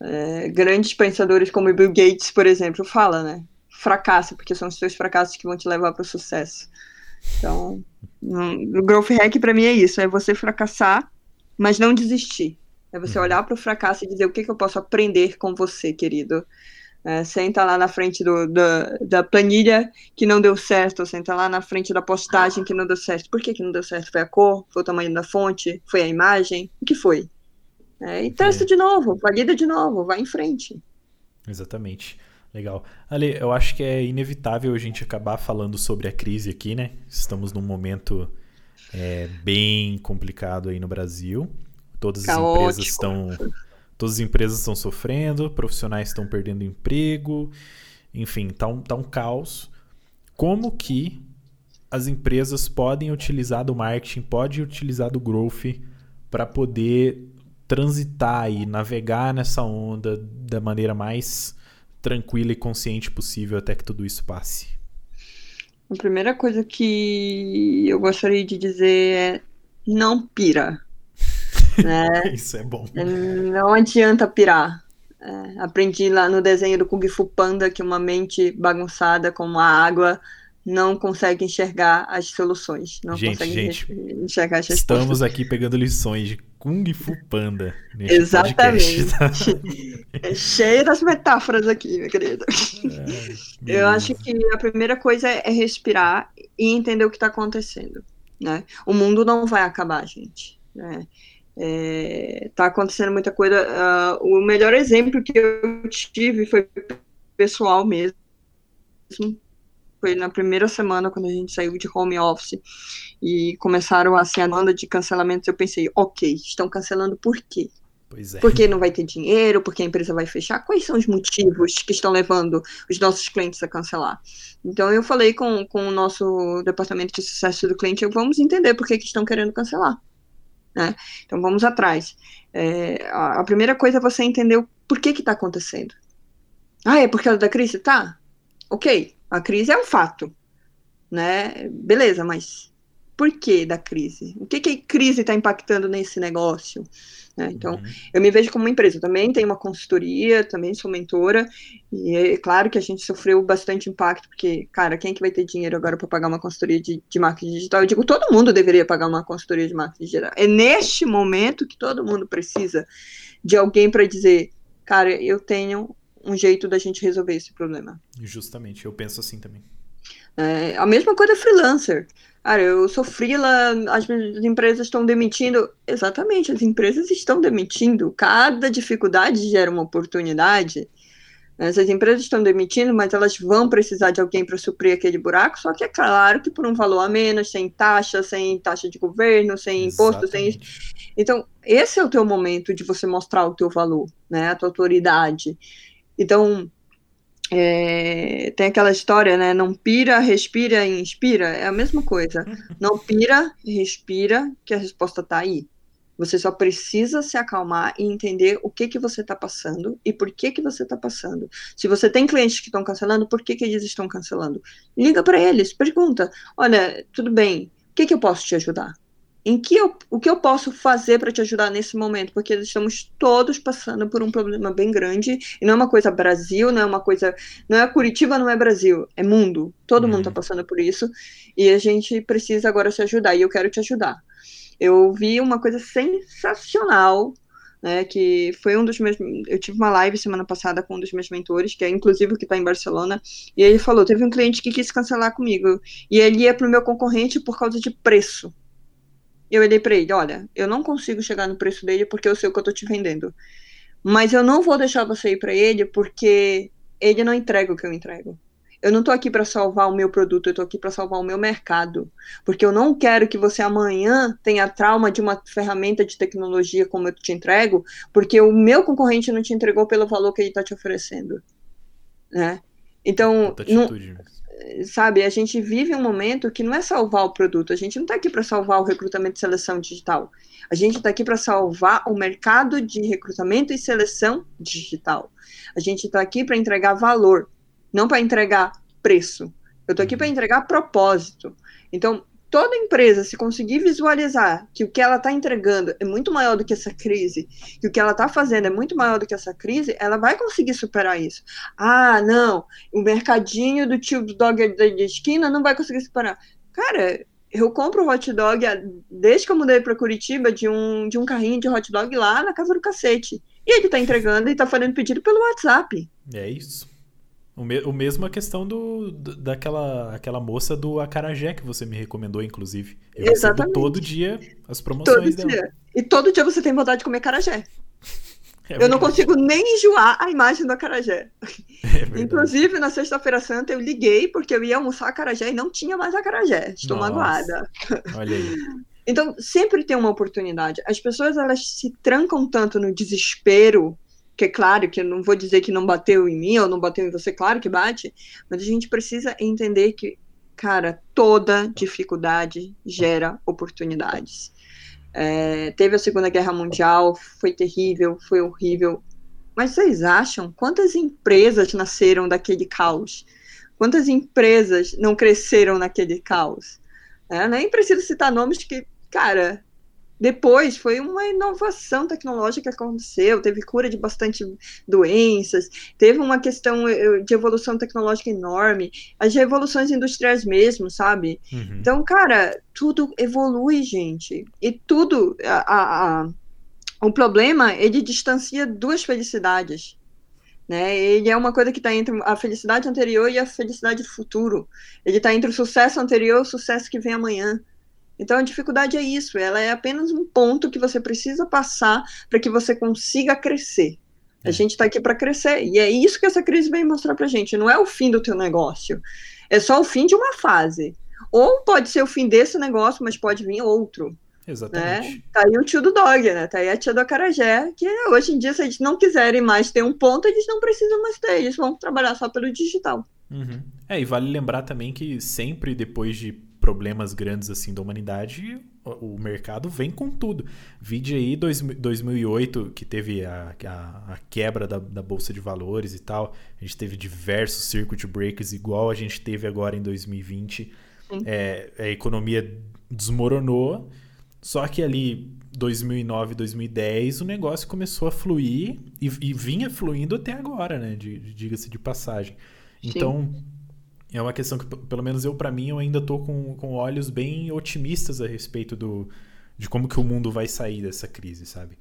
É, grandes pensadores como Bill Gates, por exemplo, fala, né? Fracassa, porque são os seus fracassos que vão te levar para o sucesso. Então, o growth hack para mim é isso, é você fracassar, mas não desistir. É você uhum. olhar para o fracasso e dizer o que, que eu posso aprender com você, querido. É, senta lá na frente do, da, da planilha que não deu certo, senta lá na frente da postagem que não deu certo. Por que, que não deu certo? Foi a cor? Foi o tamanho da fonte? Foi a imagem? O que foi? É, e testa é. de novo, valida de novo, vai em frente. Exatamente. Legal. Ali, eu acho que é inevitável a gente acabar falando sobre a crise aqui, né? Estamos num momento é, bem complicado aí no Brasil. Todas as Caótico. empresas estão Todas as empresas estão sofrendo, profissionais estão perdendo emprego, enfim, tá um, tá um caos. Como que as empresas podem utilizar do marketing, podem utilizar do growth para poder transitar e navegar nessa onda da maneira mais tranquila e consciente possível até que tudo isso passe? A primeira coisa que eu gostaria de dizer é não pira. Né? Isso é bom. Não adianta pirar. É, aprendi lá no desenho do Kung Fu Panda que uma mente bagunçada como a água não consegue enxergar as soluções. Não gente, consegue gente, enxergar as respostas. Estamos aqui pegando lições de Kung Fu Panda. Exatamente. Podcast, tá? é cheio das metáforas aqui, meu querido. É, Eu acho que a primeira coisa é respirar e entender o que está acontecendo. Né? O mundo não vai acabar, gente. Né? É, tá acontecendo muita coisa. Uh, o melhor exemplo que eu tive foi pessoal mesmo. Foi na primeira semana, quando a gente saiu de home office e começaram a ser a banda de cancelamentos. Eu pensei, ok, estão cancelando por quê? Pois é. Porque não vai ter dinheiro, porque a empresa vai fechar. Quais são os motivos que estão levando os nossos clientes a cancelar? Então eu falei com, com o nosso departamento de sucesso do cliente, vamos entender por que, que estão querendo cancelar. Né? Então vamos atrás. É, a, primeira coisa é você entender o porquê que está acontecendo. Ah, é por causa da crise? Tá. Ok, a crise é um fato. Né? Beleza, mas por que da crise? O que, que a crise está impactando nesse negócio? Né? Então, uhum. eu me vejo como uma empresa. Eu também tenho uma consultoria, também sou mentora, e é claro que a gente sofreu bastante impacto, porque, cara, quem é que vai ter dinheiro agora para pagar uma consultoria de, de marketing digital? Eu digo, todo mundo deveria pagar uma consultoria de marketing digital. É neste momento que todo mundo precisa de alguém para dizer, cara, eu tenho um jeito da gente resolver esse problema. Justamente, eu penso assim também. É, a mesma coisa freelancer. Cara, eu sou freela, as empresas estão demitindo. Exatamente, as empresas estão demitindo. Cada dificuldade gera uma oportunidade. Essas empresas estão demitindo, mas elas vão precisar de alguém para suprir aquele buraco, só que é claro que por um valor a menos, sem taxa, sem taxa de governo, sem imposto, sem. Então, esse é o teu momento de você mostrar o teu valor, né? A tua autoridade. Então, é, tem aquela história, né? Não pira, respira e inspira. É a mesma coisa. Não pira, respira, que a resposta está aí. Você só precisa se acalmar e entender o que que você está passando e por que que você está passando. Se você tem clientes que estão cancelando, por que que eles estão cancelando? Liga para eles, pergunta. Olha, tudo bem, o que que eu posso te ajudar? Em que eu, o que eu posso fazer para te ajudar nesse momento, porque estamos todos passando por um problema bem grande, e não é uma coisa Brasil, não é uma coisa, não é Curitiba, não é Brasil, é mundo, todo uhum. mundo está passando por isso, e a gente precisa agora se ajudar, e eu quero te ajudar. Eu vi uma coisa sensacional né, que foi um dos meus. Eu tive uma live semana passada com um dos meus mentores, que é inclusive o que está em Barcelona, e ele falou: teve um cliente que quis cancelar comigo, e ele ia para o meu concorrente por causa de preço. Eu olhei para ele: olha, eu não consigo chegar no preço dele porque eu sei o que eu estou te vendendo, mas eu não vou deixar você ir para ele porque ele não entrega o que eu entrego. Eu não estou aqui para salvar o meu produto, eu estou aqui para salvar o meu mercado. Porque eu não quero que você amanhã tenha trauma de uma ferramenta de tecnologia como eu te entrego, porque o meu concorrente não te entregou pelo valor que ele está te oferecendo. Né? Então, não, sabe, a gente vive um momento que não é salvar o produto, a gente não está aqui para salvar o recrutamento e seleção digital. A gente está aqui para salvar o mercado de recrutamento e seleção digital. A gente está aqui para entregar valor não para entregar preço. Eu estou aqui para uhum. entregar propósito. Então, toda empresa, se conseguir visualizar que o que ela está entregando é muito maior do que essa crise, que o que ela está fazendo é muito maior do que essa crise, ela vai conseguir superar isso. Ah, não, o mercadinho do tio do dog da esquina não vai conseguir superar. Cara, eu compro hot dog desde que eu mudei para Curitiba de um, de um carrinho de hot dog lá na casa do cacete. E ele está entregando e está fazendo pedido pelo WhatsApp. É isso. O, me, o mesmo a questão do, daquela aquela moça do acarajé que você me recomendou, inclusive. Eu Exatamente. todo dia as promoções todo dela. Dia. E todo dia você tem vontade de comer acarajé. É eu não consigo nem enjoar a imagem do acarajé. É Inclusive, na sexta-feira santa, eu liguei porque eu ia almoçar acarajé e não tinha mais acarajé. Estou Nossa. magoada. Olha aí. Então, sempre tem uma oportunidade. As pessoas, elas se trancam tanto no desespero que é claro que eu não vou dizer que não bateu em mim ou não bateu em você, claro que bate, mas a gente precisa entender que, cara, toda dificuldade gera oportunidades. É, teve a Segunda Guerra Mundial, foi terrível, foi horrível, mas vocês acham quantas empresas nasceram daquele caos? Quantas empresas não cresceram naquele caos? É, nem preciso citar nomes que, cara, depois foi uma inovação tecnológica que aconteceu, teve cura de bastante doenças, teve uma questão eh, de evolução tecnológica enorme, as revoluções industriais mesmo, sabe? Uhum. Então, cara, tudo evolui, gente. E tudo, a, a, a, o problema, ele distancia duas felicidades. Né? Ele é uma coisa que está entre a felicidade anterior e a felicidade do futuro. Ele está entre o sucesso anterior e o sucesso que vem amanhã. Então a dificuldade é isso, ela é apenas um ponto que você precisa passar para que você consiga crescer. É. A gente está aqui para crescer e é isso que essa crise vem mostrar para gente. Não é o fim do teu negócio, é só o fim de uma fase. Ou pode ser o fim desse negócio, mas pode vir outro. Exatamente. Né? Tá aí o tio do dog, né? Tá aí a tia do acarajé, que hoje em dia, se eles não quiserem mais ter um ponto, eles não precisam mais ter, eles vão trabalhar só pelo digital. Uhum. É, e vale lembrar também que sempre depois de problemas grandes assim da humanidade, o, mercado vem com tudo. Vide aí dois, 2008, que teve a, a, a quebra da, da, Bolsa de Valores e tal. A gente teve diversos circuit breakers, igual a gente teve agora em 2020. É, a economia desmoronou, só que ali 2009, 2010, o negócio começou a fluir e, e vinha fluindo até agora, né? Diga-se de passagem. Então, Sim é uma questão que, pelo menos eu, para mim, eu ainda tô com, com olhos bem otimistas a respeito do, de como que o mundo vai sair dessa crise, sabe?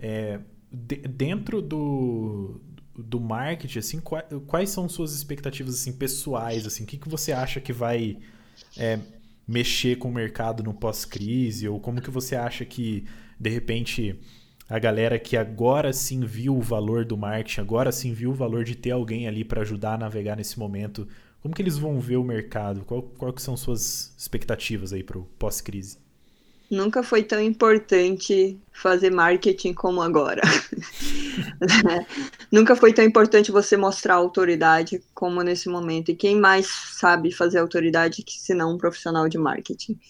É, de, dentro do, do marketing, assim, quais, quais, são suas expectativas assim pessoais, assim, o que, que você acha que vai é, mexer com o mercado no pós-crise ou como que você acha que de repente a galera que agora sim viu o valor do marketing, agora sim viu o valor de ter alguém ali para ajudar a navegar nesse momento, como que eles vão ver o mercado? Qual, qual que são suas expectativas aí para o pós-crise? Nunca foi tão importante fazer marketing como agora. Nunca foi tão importante você mostrar autoridade como nesse momento. E quem mais sabe fazer autoridade que se não um profissional de marketing?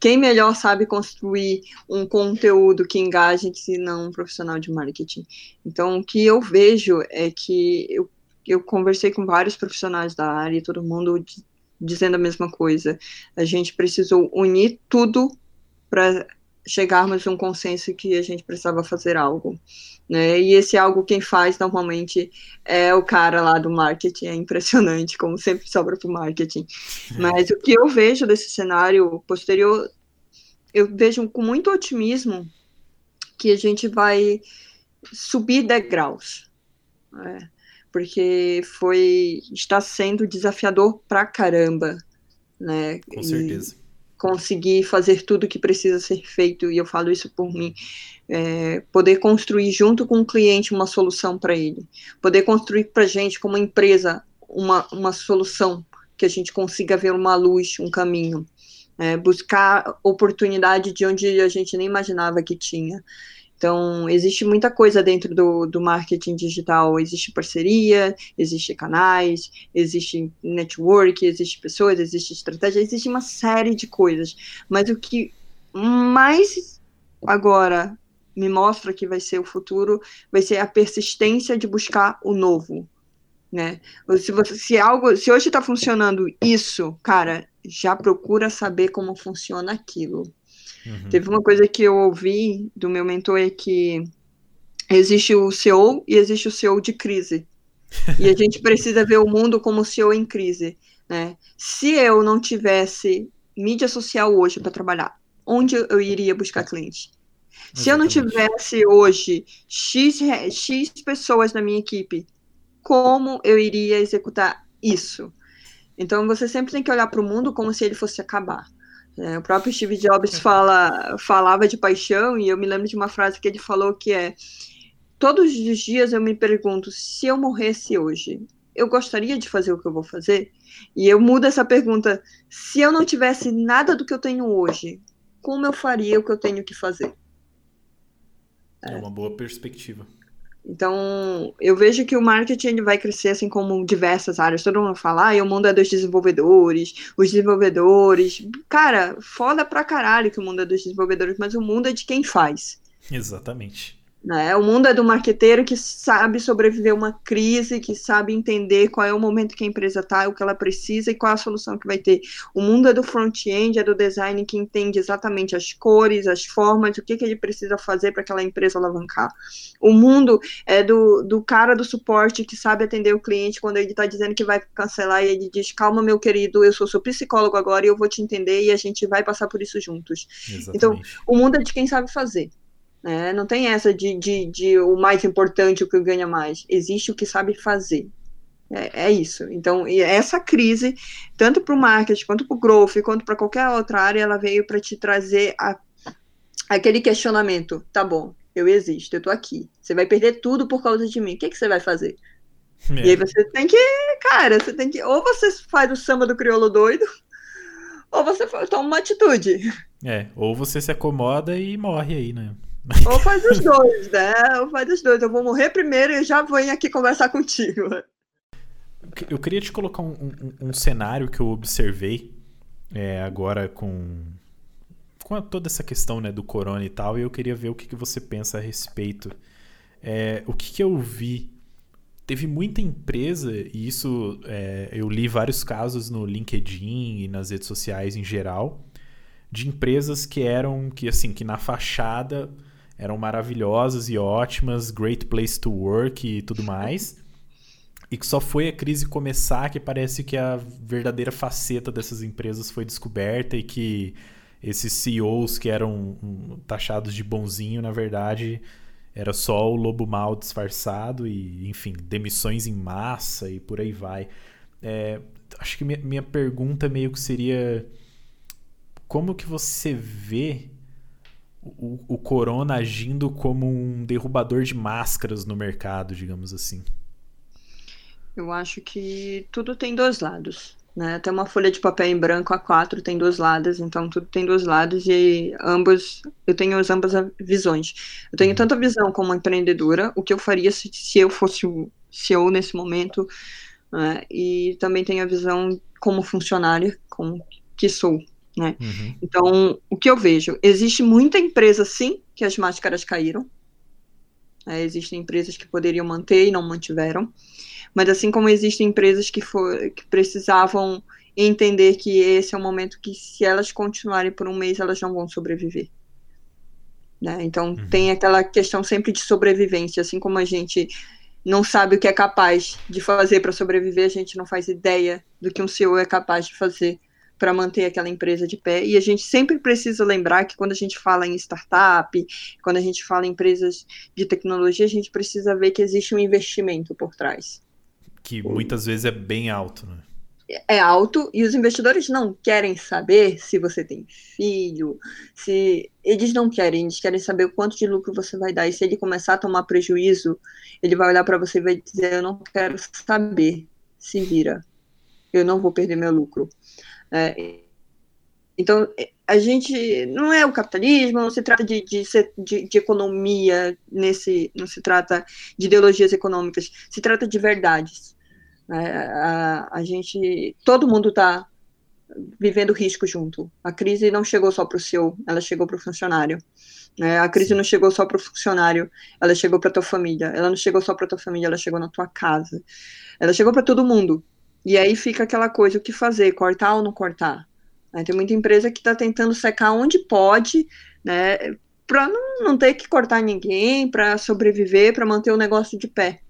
Quem melhor sabe construir um conteúdo que engaje se não um profissional de marketing? Então, o que eu vejo é que eu eu conversei com vários profissionais da área e todo mundo dizendo a mesma coisa. A gente precisou unir tudo para chegarmos a um consenso que a gente precisava fazer algo. Né? E esse algo quem faz normalmente é o cara lá do marketing, é impressionante, como sempre sobra para o marketing. Mas o que eu vejo desse cenário posterior eu vejo com muito otimismo que a gente vai subir degraus. É, porque foi está sendo desafiador pra caramba, né? Com certeza. E conseguir fazer tudo que precisa ser feito, e eu falo isso por mim, é, poder construir junto com o cliente uma solução para ele, poder construir para a gente, como empresa, uma, uma solução que a gente consiga ver uma luz, um caminho, é, buscar oportunidade de onde a gente nem imaginava que tinha. Então, existe muita coisa dentro do, do marketing digital. Existe parceria, existe canais, existe network, existe pessoas, existe estratégia, existe uma série de coisas. Mas o que mais agora me mostra que vai ser o futuro vai ser a persistência de buscar o novo. Né? Se, você, se algo, se hoje está funcionando isso, cara, já procura saber como funciona aquilo. Uhum. Teve uma coisa que eu ouvi do meu mentor é que existe o CEO e existe o CEO de crise. e a gente precisa ver o mundo como CEO em crise. Né? Se eu não tivesse mídia social hoje para trabalhar, onde eu iria buscar cliente? Se eu não tivesse hoje X, X pessoas na minha equipe, como eu iria executar isso? Então você sempre tem que olhar para o mundo como se ele fosse acabar. É, o próprio Steve Jobs fala, falava de paixão, e eu me lembro de uma frase que ele falou que é: Todos os dias eu me pergunto, se eu morresse hoje, eu gostaria de fazer o que eu vou fazer? E eu mudo essa pergunta: se eu não tivesse nada do que eu tenho hoje, como eu faria o que eu tenho que fazer? É, é uma boa perspectiva. Então, eu vejo que o marketing vai crescer assim como diversas áreas. Todo mundo fala, ah, o mundo é dos desenvolvedores, os desenvolvedores. Cara, foda pra caralho que o mundo é dos desenvolvedores, mas o mundo é de quem faz. Exatamente. Né? O mundo é do marqueteiro que sabe sobreviver uma crise, que sabe entender qual é o momento que a empresa está, o que ela precisa e qual é a solução que vai ter. O mundo é do front-end, é do design que entende exatamente as cores, as formas, o que, que ele precisa fazer para aquela empresa alavancar. O mundo é do, do cara do suporte que sabe atender o cliente quando ele está dizendo que vai cancelar e ele diz: Calma, meu querido, eu sou seu psicólogo agora e eu vou te entender e a gente vai passar por isso juntos. Exatamente. Então, o mundo é de quem sabe fazer. Né? Não tem essa de, de, de o mais importante, o que ganha mais. Existe o que sabe fazer. É, é isso. Então, essa crise, tanto para o marketing, quanto para o growth, quanto para qualquer outra área, ela veio para te trazer a, aquele questionamento. Tá bom, eu existo, eu estou aqui. Você vai perder tudo por causa de mim. O que, que você vai fazer? É. E aí você tem que, cara, você tem que. Ou você faz o samba do crioulo doido, ou você toma uma atitude. É, ou você se acomoda e morre aí, né? Ou faz os dois, né? Ou faz os dois. Eu vou morrer primeiro e já venho aqui conversar contigo. Eu queria te colocar um, um, um cenário que eu observei é, agora com, com toda essa questão né, do corona e tal, e eu queria ver o que, que você pensa a respeito. É, o que, que eu vi? Teve muita empresa, e isso é, eu li vários casos no LinkedIn e nas redes sociais em geral, de empresas que eram, que assim, que na fachada eram maravilhosas e ótimas, great place to work e tudo mais. E que só foi a crise começar que parece que a verdadeira faceta dessas empresas foi descoberta e que esses CEOs que eram taxados de bonzinho, na verdade, era só o lobo mal disfarçado e, enfim, demissões em massa e por aí vai. É, acho que minha, minha pergunta meio que seria como que você vê o, o corona agindo como um derrubador de máscaras no mercado, digamos assim? Eu acho que tudo tem dois lados. Né? Até uma folha de papel em branco A4 tem dois lados, então tudo tem dois lados e ambos, eu tenho as ambas visões. Eu tenho uhum. tanto a visão como empreendedora, o que eu faria se, se eu fosse o CEO nesse momento, né? e também tenho a visão como funcionária, como que sou, né? Uhum. Então, o que eu vejo? Existe muita empresa, sim, que as máscaras caíram. É, existem empresas que poderiam manter e não mantiveram. Mas assim como existem empresas que, for, que precisavam entender que esse é o momento que, se elas continuarem por um mês, elas não vão sobreviver. Né? Então, uhum. tem aquela questão sempre de sobrevivência. Assim como a gente não sabe o que é capaz de fazer para sobreviver, a gente não faz ideia do que um CEO é capaz de fazer para manter aquela empresa de pé. E a gente sempre precisa lembrar que quando a gente fala em startup, quando a gente fala em empresas de tecnologia, a gente precisa ver que existe um investimento por trás. Que muitas vezes é bem alto, né? é alto e os investidores não querem saber se você tem filho, se eles não querem, eles querem saber o quanto de lucro você vai dar. E se ele começar a tomar prejuízo, ele vai olhar para você e vai dizer: Eu não quero saber, se vira, eu não vou perder meu lucro. É, então, a gente não é o capitalismo, não se trata de, de, de, de, economia, nesse, não se trata de ideologias econômicas, se trata de verdades. É, a, a gente, todo mundo está vivendo risco junto. A crise não chegou só para o seu, ela chegou para o funcionário. É, a crise não chegou só para o funcionário, ela chegou para tua família. Ela não chegou só para tua família, ela chegou na tua casa. Ela chegou para todo mundo. E aí fica aquela coisa, o que fazer? Cortar ou não cortar? É, tem muita empresa que está tentando secar onde pode, né, para não, não ter que cortar ninguém, para sobreviver, para manter o negócio de pé.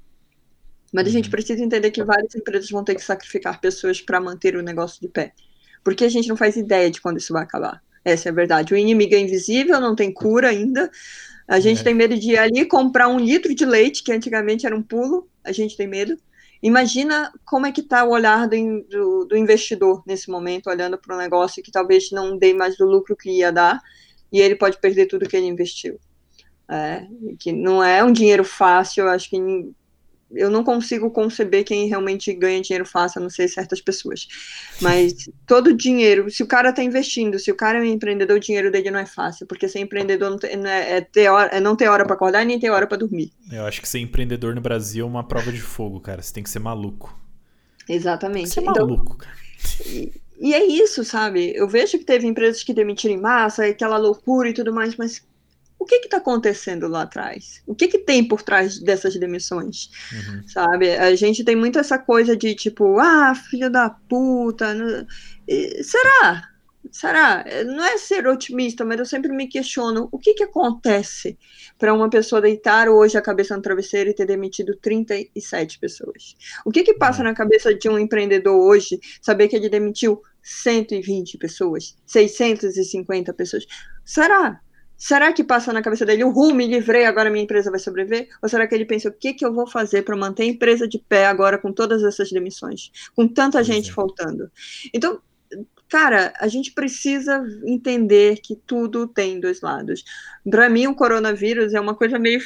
Mas a gente uhum. precisa entender que várias empresas vão ter que sacrificar pessoas para manter o negócio de pé. Porque a gente não faz ideia de quando isso vai acabar. Essa é a verdade. O inimigo é invisível, não tem cura ainda. A gente é. tem medo de ir ali comprar um litro de leite, que antigamente era um pulo. A gente tem medo. Imagina como é que está o olhar do, do, do, investidor nesse momento, olhando para um negócio que talvez não dê mais do lucro que ia dar, e ele pode perder tudo que ele investiu. É, que não é um dinheiro fácil, acho que eu não consigo conceber quem realmente ganha dinheiro fácil, a não ser certas pessoas. Mas todo dinheiro, se o cara está investindo, se o cara é um empreendedor, o dinheiro dele não é fácil, porque ser empreendedor não, tem, não é, é, ter hora, é não ter hora para acordar nem ter hora para dormir. Eu acho que ser empreendedor no Brasil é uma prova de fogo, cara. Você tem que ser maluco. Exatamente. Tem que ser então, maluco, cara. E, e é isso, sabe? Eu vejo que teve empresas que demitiram em massa, aquela loucura e tudo mais, mas o que está acontecendo lá atrás? O que, que tem por trás dessas demissões? Uhum. Sabe? A gente tem muito essa coisa de tipo, ah, filho da puta. Será? Será? Não é ser otimista, mas eu sempre me questiono o que, que acontece para uma pessoa deitar hoje a cabeça no travesseiro e ter demitido 37 pessoas? O que, que passa uhum. na cabeça de um empreendedor hoje saber que ele demitiu 120 pessoas, 650 pessoas? Será? Será que passa na cabeça dele, o me livrei, agora minha empresa vai sobreviver? Ou será que ele pensa, o que, que eu vou fazer para manter a empresa de pé agora com todas essas demissões? Com tanta gente faltando? Então, cara, a gente precisa entender que tudo tem dois lados. Para mim, o coronavírus é uma coisa meio,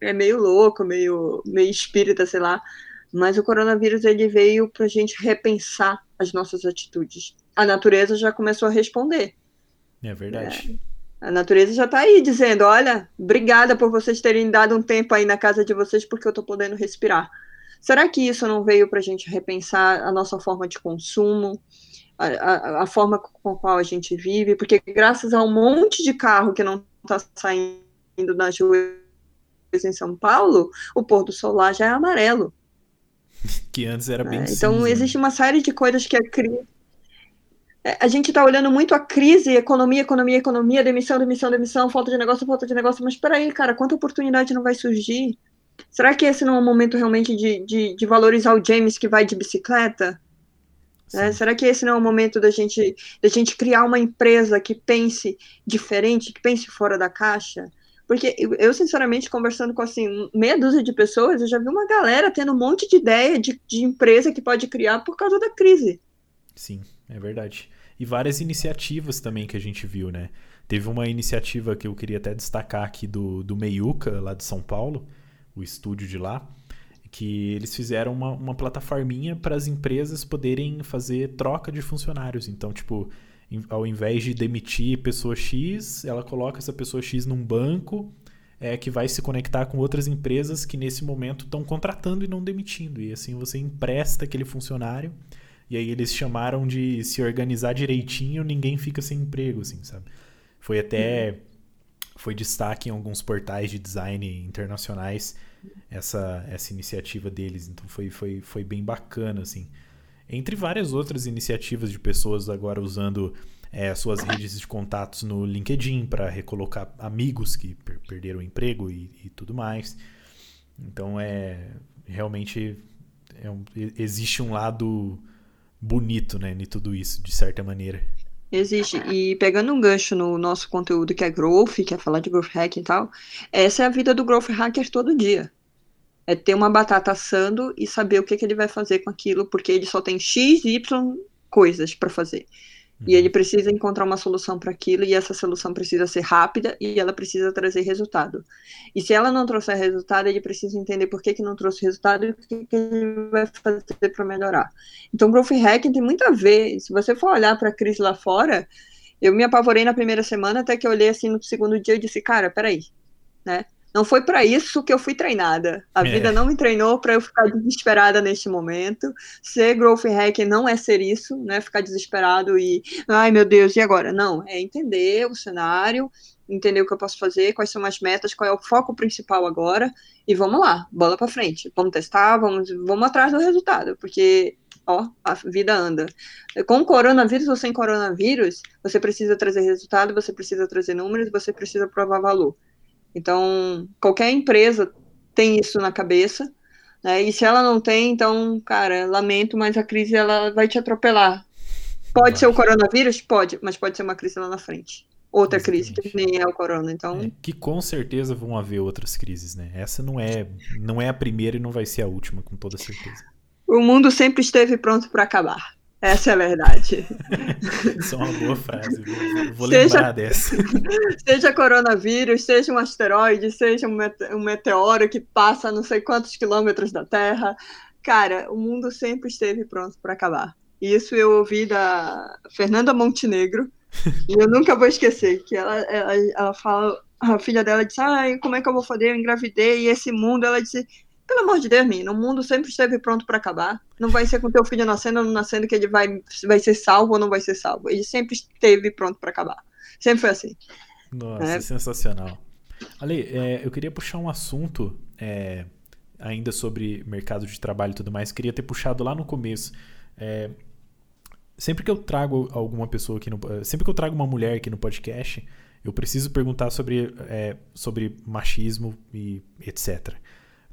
é meio louco, meio, meio espírita, sei lá. Mas o coronavírus ele veio para a gente repensar as nossas atitudes. A natureza já começou a responder. É verdade. É. A natureza já está aí dizendo: olha, obrigada por vocês terem dado um tempo aí na casa de vocês, porque eu estou podendo respirar. Será que isso não veio para a gente repensar a nossa forma de consumo, a, a, a, forma com a qual a gente vive? Porque graças a um monte de carro que não está saindo nas ruas em São Paulo, o pôr do solar já é amarelo. Que antes era bem é, Então cinza. existe uma série de coisas que a crise a gente está olhando muito a crise, economia, economia, economia, demissão, demissão, demissão, falta de negócio, falta de negócio, mas espera aí, cara, quanta oportunidade não vai surgir? Será que esse não é o momento realmente de, de, de valorizar o James que vai de bicicleta? É, será que esse não é o momento da gente, da gente criar uma empresa que pense diferente, que pense fora da caixa? Porque eu, eu, sinceramente, conversando com assim, meia dúzia de pessoas, eu já vi uma galera tendo um monte de ideia de, de empresa que pode criar por causa da crise. Sim, é verdade e várias iniciativas também que a gente viu, né? Teve uma iniciativa que eu queria até destacar aqui do, do Meiuca, lá de São Paulo, o estúdio de lá, que eles fizeram uma, uma plataforminha para as empresas poderem fazer troca de funcionários. Então, tipo, ao invés de demitir pessoa X, ela coloca essa pessoa X num banco é, que vai se conectar com outras empresas que nesse momento estão contratando e não demitindo. E assim você empresta aquele funcionário e aí eles chamaram de se organizar direitinho, ninguém fica sem emprego, assim, sabe? Foi até. Foi destaque em alguns portais de design internacionais essa, essa iniciativa deles. Então foi, foi, foi bem bacana, assim. Entre várias outras iniciativas de pessoas agora usando é, suas redes de contatos no LinkedIn para recolocar amigos que per perderam o emprego e, e, tudo mais. Então é realmente é um, existe um lado bonito, né, em tudo isso, de certa maneira. Existe. E pegando um gancho no nosso conteúdo que é growth, que é falar de growth hacking e tal, essa é a vida do growth hacker todo dia. É ter uma batata assando e saber o que, que ele vai fazer com aquilo, porque ele só tem X, Y coisas para fazer. E ele precisa encontrar uma solução para aquilo, e essa solução precisa ser rápida e ela precisa trazer resultado. E se ela não trouxer resultado, ele precisa entender por que, que não trouxe resultado e o que, que ele vai fazer para melhorar. Então, Growth Hacking tem muito a ver. Se você for olhar para a crise lá fora, eu me apavorei na primeira semana, até que eu olhei assim no segundo dia e disse: Cara, peraí, né? Não foi para isso que eu fui treinada. A é. vida não me treinou para eu ficar desesperada neste momento. Ser growth hacker não é ser isso, né? Ficar desesperado e, ai meu Deus, e agora? Não, é entender o cenário, entender o que eu posso fazer, quais são as metas, qual é o foco principal agora e vamos lá, bola para frente. Vamos testar, vamos, vamos atrás do resultado, porque ó, a vida anda. Com coronavírus ou sem coronavírus, você precisa trazer resultado, você precisa trazer números, você precisa provar valor. Então, qualquer empresa tem isso na cabeça, né? E se ela não tem, então, cara, lamento, mas a crise ela vai te atropelar. Pode ser o coronavírus? Pode, mas pode ser uma crise lá na frente. Outra Exatamente. crise que nem é o corona, então. É, que com certeza vão haver outras crises, né? Essa não é, não é a primeira e não vai ser a última, com toda certeza. O mundo sempre esteve pronto para acabar. Essa é a verdade. Isso é uma boa frase. Vou, seja, lembrar dessa. Seja coronavírus, seja um asteroide, seja um meteoro que passa não sei quantos quilômetros da Terra. Cara, o mundo sempre esteve pronto para acabar. Isso eu ouvi da Fernanda Montenegro. e eu nunca vou esquecer que ela, ela, ela fala, a filha dela disse, ai, como é que eu vou fazer? Eu engravidei, e esse mundo, ela disse, pelo amor de Deus, menino, o mundo sempre esteve pronto para acabar. Não vai ser com teu filho nascendo ou não nascendo que ele vai, vai ser salvo ou não vai ser salvo. Ele sempre esteve pronto para acabar. Sempre foi assim. Nossa, é. sensacional. Ale, é, eu queria puxar um assunto é, ainda sobre mercado de trabalho e tudo mais. Queria ter puxado lá no começo. É, sempre que eu trago alguma pessoa aqui no. Sempre que eu trago uma mulher aqui no podcast, eu preciso perguntar sobre, é, sobre machismo e etc.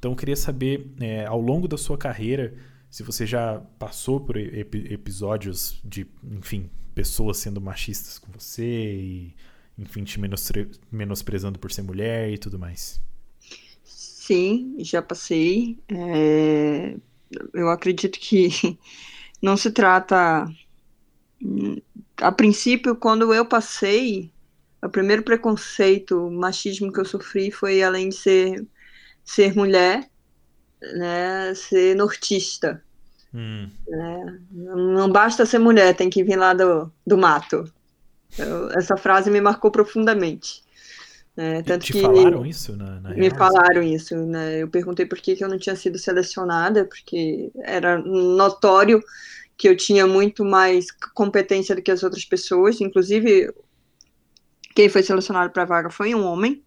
Então eu queria saber, é, ao longo da sua carreira, se você já passou por ep episódios de, enfim, pessoas sendo machistas com você e, enfim, te menosprezando por ser mulher e tudo mais. Sim, já passei. É... Eu acredito que não se trata. A princípio, quando eu passei, o primeiro preconceito, machismo que eu sofri foi, além de ser ser mulher, né, ser nortista. Hum. Né? Não basta ser mulher, tem que vir lá do, do mato. Eu, essa frase me marcou profundamente. Né? Tanto te que falaram isso na, na Me falaram isso, né? Eu perguntei por que, que eu não tinha sido selecionada, porque era notório que eu tinha muito mais competência do que as outras pessoas, inclusive quem foi selecionado para a vaga foi um homem.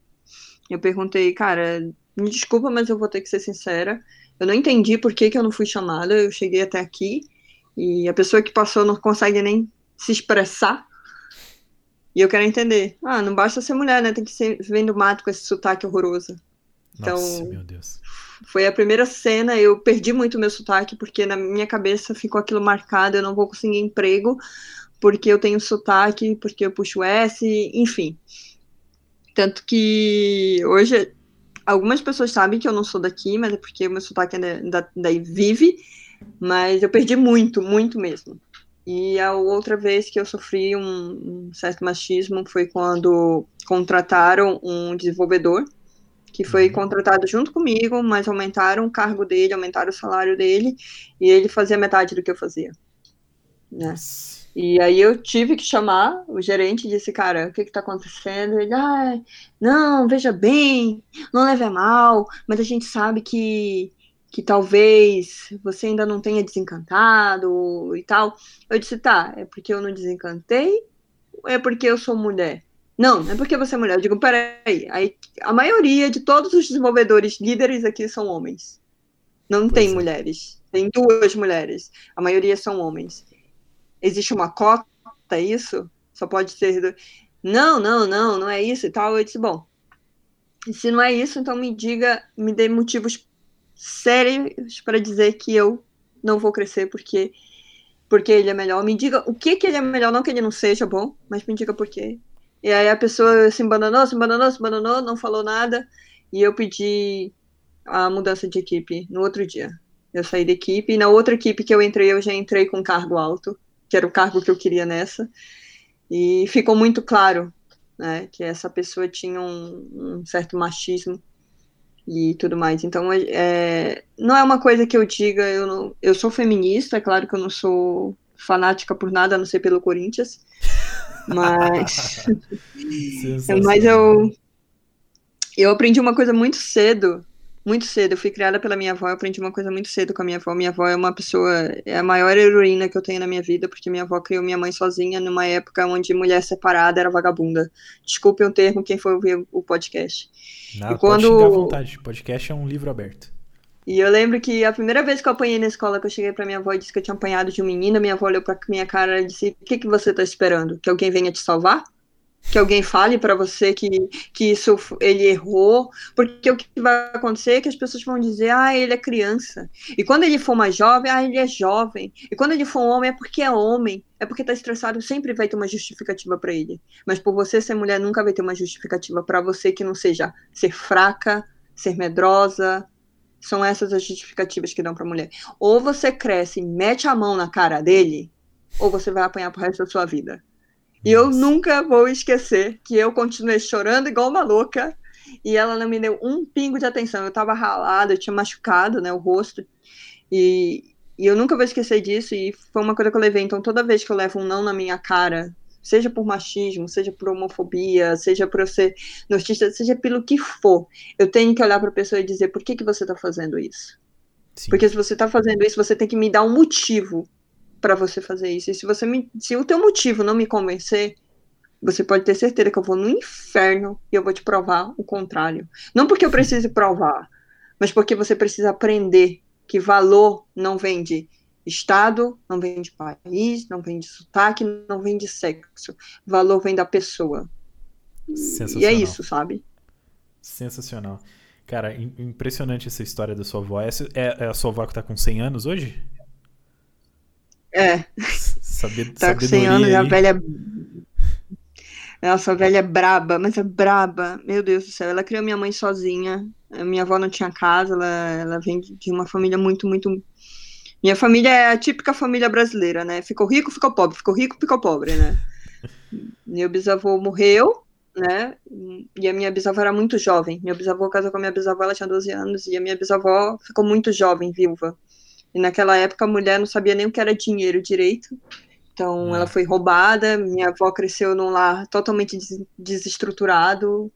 Eu perguntei, cara, me desculpa, mas eu vou ter que ser sincera. Eu não entendi por que, que eu não fui chamada. Eu cheguei até aqui e a pessoa que passou não consegue nem se expressar. E eu quero entender. Ah, não basta ser mulher, né? Tem que ser vendo mato com esse sotaque horroroso. Então, Nossa, meu Deus. Foi a primeira cena, eu perdi muito meu sotaque, porque na minha cabeça ficou aquilo marcado, eu não vou conseguir emprego, porque eu tenho sotaque, porque eu puxo S, enfim. Tanto que hoje algumas pessoas sabem que eu não sou daqui, mas é porque o meu sotaque é da, daí vive, mas eu perdi muito, muito mesmo. E a outra vez que eu sofri um, um certo machismo foi quando contrataram um desenvolvedor que foi uhum. contratado junto comigo, mas aumentaram o cargo dele, aumentaram o salário dele, e ele fazia metade do que eu fazia. Né? E aí eu tive que chamar o gerente e disse, cara, o que que tá acontecendo? Ele, ah, não, veja bem, não leve a mal, mas a gente sabe que, que talvez você ainda não tenha desencantado e tal. Eu disse, tá, é porque eu não desencantei ou é porque eu sou mulher? Não, não é porque você é mulher. Eu digo, peraí, aí, a maioria de todos os desenvolvedores líderes aqui são homens. Não pois tem é. mulheres. Tem duas mulheres. A maioria são homens existe uma cota, é isso? Só pode ser. Não, não, não, não é isso e tal. Eu disse, bom, se não é isso, então me diga, me dê motivos sérios para dizer que eu não vou crescer, porque porque ele é melhor. Me diga o que que ele é melhor, não que ele não seja bom, mas me diga por quê. E aí a pessoa se embananou, se embananou, se embananou, não falou nada, e eu pedi a mudança de equipe no outro dia. Eu saí da equipe, e na outra equipe que eu entrei, eu já entrei com cargo alto, que era o cargo que eu queria nessa, e ficou muito claro né, que essa pessoa tinha um, um certo machismo e tudo mais. Então, é, é, não é uma coisa que eu diga, eu, não, eu sou feminista, é claro que eu não sou fanática por nada, a não ser pelo Corinthians, mas, mas eu, eu aprendi uma coisa muito cedo, muito cedo. Eu fui criada pela minha avó, eu aprendi uma coisa muito cedo com a minha avó. Minha avó é uma pessoa, é a maior heroína que eu tenho na minha vida, porque minha avó criou minha mãe sozinha numa época onde mulher separada era vagabunda. Desculpe o termo quem foi ouvir o podcast. Não, e quando... pode à vontade. Podcast é um livro aberto. E eu lembro que a primeira vez que eu apanhei na escola, que eu cheguei pra minha avó e disse que eu tinha apanhado de um menino, minha avó olhou pra minha cara e disse: O que, que você tá esperando? Que alguém venha te salvar? Que alguém fale para você que, que isso ele errou, porque o que vai acontecer é que as pessoas vão dizer, ah, ele é criança. E quando ele for mais jovem, ah, ele é jovem. E quando ele for um homem, é porque é homem. É porque tá estressado, sempre vai ter uma justificativa para ele. Mas por você ser mulher, nunca vai ter uma justificativa para você que não seja ser fraca, ser medrosa. São essas as justificativas que dão para mulher. Ou você cresce e mete a mão na cara dele, ou você vai apanhar pro resto da sua vida. E eu nunca vou esquecer que eu continuei chorando igual uma louca e ela não me deu um pingo de atenção. Eu tava ralada, eu tinha machucado, né, o rosto. E, e eu nunca vou esquecer disso e foi uma coisa que eu levei. Então, toda vez que eu levo um não na minha cara, seja por machismo, seja por homofobia, seja por eu ser notista, seja pelo que for, eu tenho que olhar para a pessoa e dizer por que, que você está fazendo isso. Sim. Porque se você está fazendo isso, você tem que me dar um motivo para você fazer isso. E se você me, se o teu motivo não me convencer, você pode ter certeza que eu vou no inferno e eu vou te provar o contrário. Não porque eu precise provar, mas porque você precisa aprender que valor não vem de estado, não vem de país, não vem de sotaque, não vem de sexo. Valor vem da pessoa. E é isso, sabe? Sensacional. Cara, impressionante essa história da sua avó. É, é a sua avó que tá com 100 anos hoje? É. Sabe, tá com 100 anos, a velha. Nossa, a velha é braba, mas é braba. Meu Deus do céu. Ela criou minha mãe sozinha. A minha avó não tinha casa, ela, ela vem de uma família muito, muito. Minha família é a típica família brasileira, né? Ficou rico, ficou pobre, ficou rico, ficou pobre, né? Meu bisavô morreu, né? E a minha bisavó era muito jovem. Meu bisavô casou com a minha bisavó, ela tinha 12 anos, e a minha bisavó ficou muito jovem, viúva. E naquela época a mulher não sabia nem o que era dinheiro direito. Então é. ela foi roubada. Minha avó cresceu num lar totalmente des desestruturado,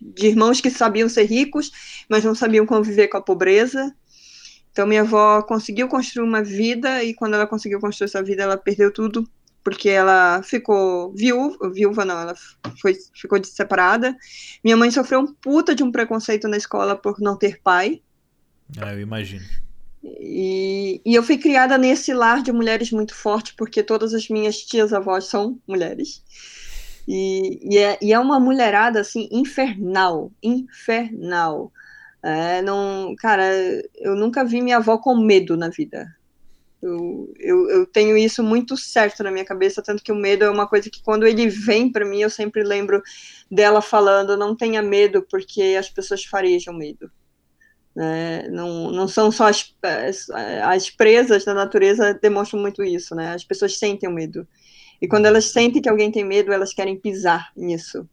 de irmãos que sabiam ser ricos, mas não sabiam conviver com a pobreza. Então minha avó conseguiu construir uma vida e quando ela conseguiu construir essa vida, ela perdeu tudo porque ela ficou viúva, viúva não, ela foi, ficou separada. Minha mãe sofreu um puta de um preconceito na escola por não ter pai. É, eu imagino. E, e, eu fui criada nesse lar de mulheres muito forte, porque todas as minhas tias-avós são mulheres. E, e, é, e, é, uma mulherada, assim, infernal, infernal. É, não, cara, eu nunca vi minha avó com medo na vida. Eu, eu, eu, tenho isso muito certo na minha cabeça, tanto que o medo é uma coisa que quando ele vem para mim, eu sempre lembro dela falando, não tenha medo, porque as pessoas farejam medo. Né? Não, não são só as, as, as presas da natureza demonstram muito isso, né? As pessoas sentem o medo. E quando elas sentem que alguém tem medo, elas querem pisar nisso.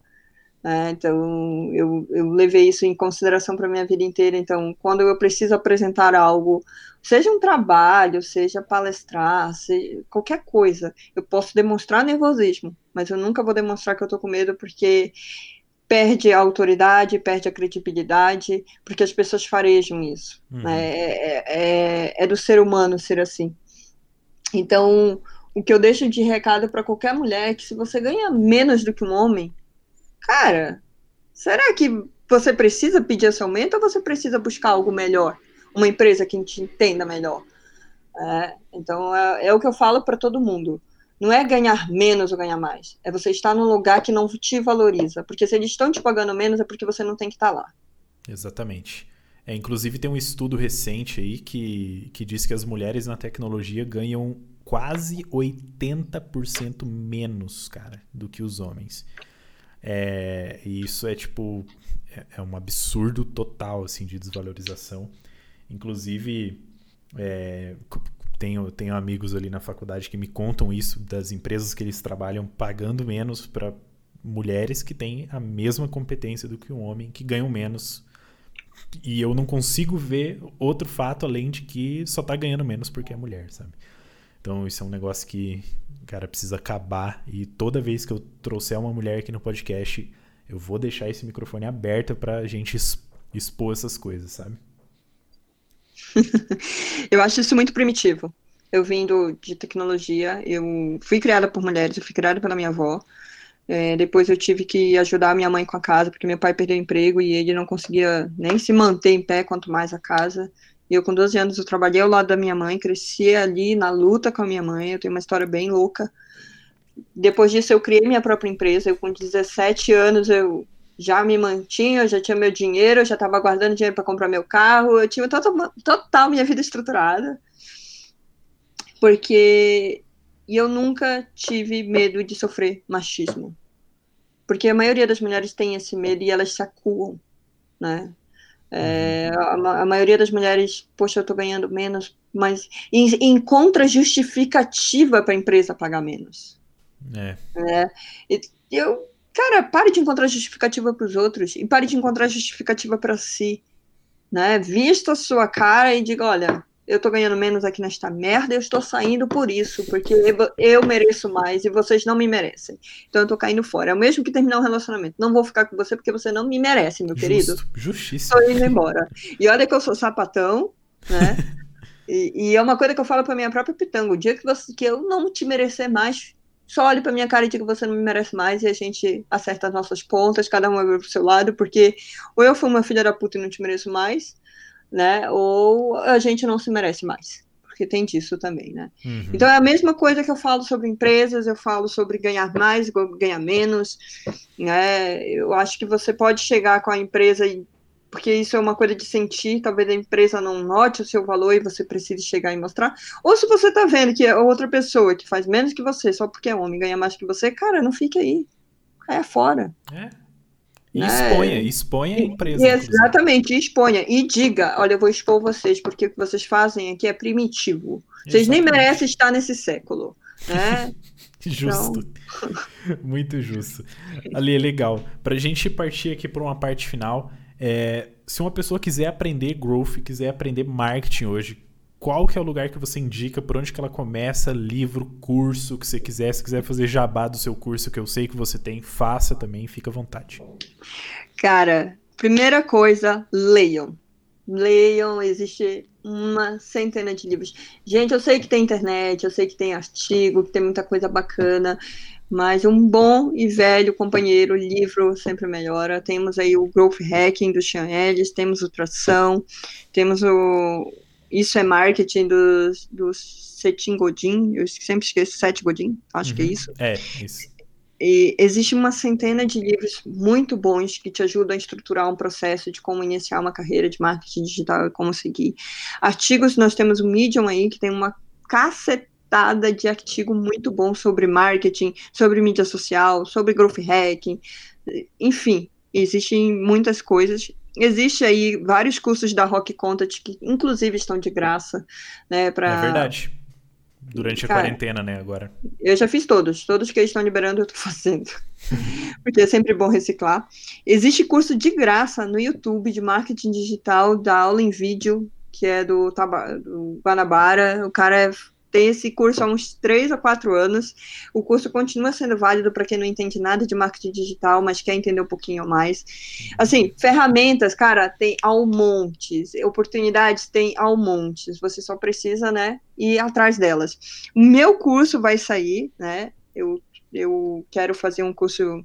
Né? Então, eu, eu levei isso em consideração para minha vida inteira. Então, quando eu preciso apresentar algo, seja um trabalho, seja palestrar, seja qualquer coisa, eu posso demonstrar nervosismo, mas eu nunca vou demonstrar que eu estou com medo, porque perde a autoridade, perde a credibilidade, porque as pessoas farejam isso. Uhum. Né? É, é, é, do ser humano ser assim. Então, o que eu deixo de recado para qualquer mulher é que se você ganha menos do que um homem, cara, será que você precisa pedir esse aumento ou você precisa buscar algo melhor? Uma empresa que te entenda melhor? É, então, é, é o que eu falo para todo mundo não é ganhar menos ou ganhar mais. É você estar num lugar que não te valoriza. Porque se eles estão te pagando menos, é porque você não tem que estar lá. Exatamente. É, inclusive tem um estudo recente aí que, que diz que as mulheres na tecnologia ganham quase 80% menos, cara, do que os homens. É, e isso é tipo é, é, um absurdo total assim de desvalorização. Inclusive é, tenho, tenho amigos ali na faculdade que me contam isso das empresas que eles trabalham pagando menos para mulheres que têm a mesma competência do que um homem que ganham menos. E eu não consigo ver outro fato além de que só tá ganhando menos porque é mulher, sabe? Então isso é um negócio que, cara, precisa acabar. E toda vez que eu trouxer uma mulher aqui no podcast, eu vou deixar esse microfone aberto pra gente expor essas coisas, sabe? eu acho isso muito primitivo. Eu vindo de tecnologia, eu fui criada por mulheres, eu fui criada pela minha avó. É, depois eu tive que ajudar minha mãe com a casa, porque meu pai perdeu o emprego e ele não conseguia nem se manter em pé, quanto mais a casa. E eu, com 12 anos, eu trabalhei ao lado da minha mãe, cresci ali na luta com a minha mãe. Eu tenho uma história bem louca. Depois disso, eu criei minha própria empresa. Eu, com 17 anos, eu já me mantinha, eu já tinha meu dinheiro, eu já estava guardando dinheiro para comprar meu carro. Eu tinha total, total minha vida estruturada. Porque eu nunca tive medo de sofrer machismo. Porque a maioria das mulheres tem esse medo e elas se acuam, né? É, uhum. a, a, maioria das mulheres, poxa, eu tô ganhando menos, mas encontra justificativa para a empresa pagar menos. É. é eu, cara, pare de encontrar justificativa para os outros e pare de encontrar justificativa para si, né? Vista a sua cara e diga, olha, eu tô ganhando menos aqui nesta merda, eu estou saindo por isso, porque eu mereço mais e vocês não me merecem. Então eu tô caindo fora. É o mesmo que terminar um relacionamento. Não vou ficar com você porque você não me merece, meu Justo, querido. Justíssimo. Tô indo embora. E olha que eu sou sapatão, né? e, e, é uma coisa que eu falo pra minha própria pitanga. O dia que, você, que eu não te merecer mais, só olhe pra minha cara e diga que você não me merece mais e a gente acerta as nossas pontas, cada um vai pro seu lado, porque ou eu fui uma filha da puta e não te mereço mais, né? Ou a gente não se merece mais, porque tem disso também, né? Uhum. Então é a mesma coisa que eu falo sobre empresas, eu falo sobre ganhar mais, ganhar menos, né? Eu acho que você pode chegar com a empresa e porque isso é uma coisa de sentir, talvez a empresa não note o seu valor e você precise chegar e mostrar. Ou se você tá vendo que é outra pessoa que faz menos que você, só porque é homem, ganha mais que você, cara, não fique aí. Caia fora. É, e exponha, é, exponha a empresa. Exatamente, exponha. E diga, olha, eu vou expor vocês, porque o que vocês fazem aqui é primitivo. Vocês exatamente. nem merecem estar nesse século. Né? justo. Então... Muito justo. Ali é legal. Para a gente partir aqui para uma parte final, é, se uma pessoa quiser aprender growth, quiser aprender marketing hoje, qual que é o lugar que você indica, por onde que ela começa, livro, curso, que você quiser, se quiser fazer jabá do seu curso, que eu sei que você tem, faça também, fica à vontade. Cara, primeira coisa, leiam. Leiam, existe uma centena de livros. Gente, eu sei que tem internet, eu sei que tem artigo, que tem muita coisa bacana, mas um bom e velho companheiro, livro sempre melhora. Temos aí o Growth Hacking do Sean Ellis, temos o Tração, temos o isso é marketing dos, dos Setin Godin, eu sempre esqueço, Sete Godin, acho uhum. que é uhum. isso. É, isso. E existe uma centena de livros muito bons que te ajudam a estruturar um processo de como iniciar uma carreira de marketing digital e como seguir. Artigos, nós temos o Medium aí, que tem uma cacetada de artigo muito bom sobre marketing, sobre mídia social, sobre growth hacking, enfim, existem muitas coisas existe aí vários cursos da Rock Content que inclusive estão de graça, né, para É verdade. Durante a Cara, quarentena, né, agora. Eu já fiz todos, todos que eles estão liberando eu tô fazendo. Porque é sempre bom reciclar. Existe curso de graça no YouTube de marketing digital, da aula em vídeo, que é do, do Guanabara. O cara é tem esse curso há uns três a quatro anos. O curso continua sendo válido para quem não entende nada de marketing digital, mas quer entender um pouquinho mais. Assim, ferramentas, cara, tem ao montes, oportunidades tem ao montes. Você só precisa, né, ir atrás delas. O meu curso vai sair, né? Eu, eu quero fazer um curso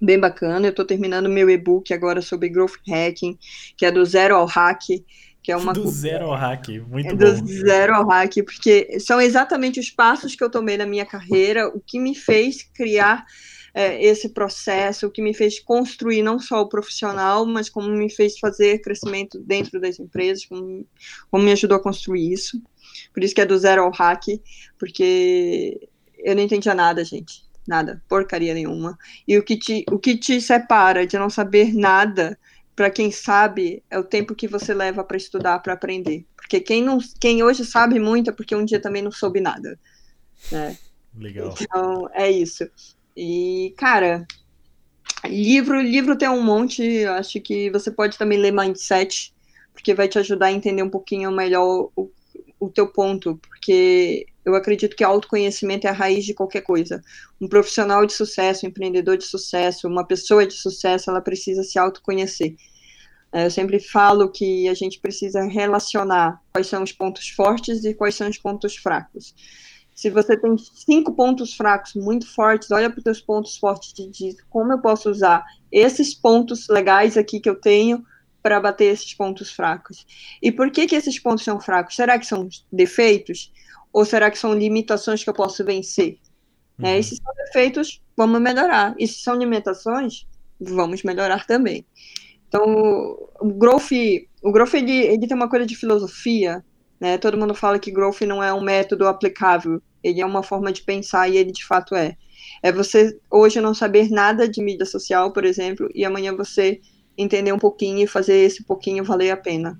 bem bacana. Eu estou terminando meu e-book agora sobre growth hacking, que é do zero ao hack que é uma do zero ao hack, muito é bom. Do zero ao hack, porque são exatamente os passos que eu tomei na minha carreira, o que me fez criar é, esse processo, o que me fez construir não só o profissional, mas como me fez fazer crescimento dentro das empresas, como, como me ajudou a construir isso. Por isso que é do zero ao hack, porque eu não entendia nada, gente. Nada, porcaria nenhuma. E o que te, o que te separa de não saber nada, para quem sabe, é o tempo que você leva para estudar, para aprender. Porque quem, não, quem hoje sabe muito é porque um dia também não soube nada. Né? Legal. Então, é isso. E, cara, livro, livro tem um monte. Acho que você pode também ler Mindset, porque vai te ajudar a entender um pouquinho melhor o, o teu ponto. Porque eu acredito que autoconhecimento é a raiz de qualquer coisa. Um profissional de sucesso, um empreendedor de sucesso, uma pessoa de sucesso, ela precisa se autoconhecer. É, eu sempre falo que a gente precisa relacionar quais são os pontos fortes e quais são os pontos fracos. Se você tem cinco pontos fracos muito fortes, olha para os seus pontos fortes e diz como eu posso usar esses pontos legais aqui que eu tenho para bater esses pontos fracos. E por que, que esses pontos são fracos? Será que são defeitos? Ou será que são limitações que eu posso vencer? Né? Uhum. E se são defeitos, vamos melhorar. E se são limitações, vamos melhorar também. Então, o growth, o growth ele, ele tem uma coisa de filosofia, né? Todo mundo fala que growth não é um método aplicável, ele é uma forma de pensar e ele de fato é. É você hoje não saber nada de mídia social, por exemplo, e amanhã você entender um pouquinho e fazer esse pouquinho valer a pena.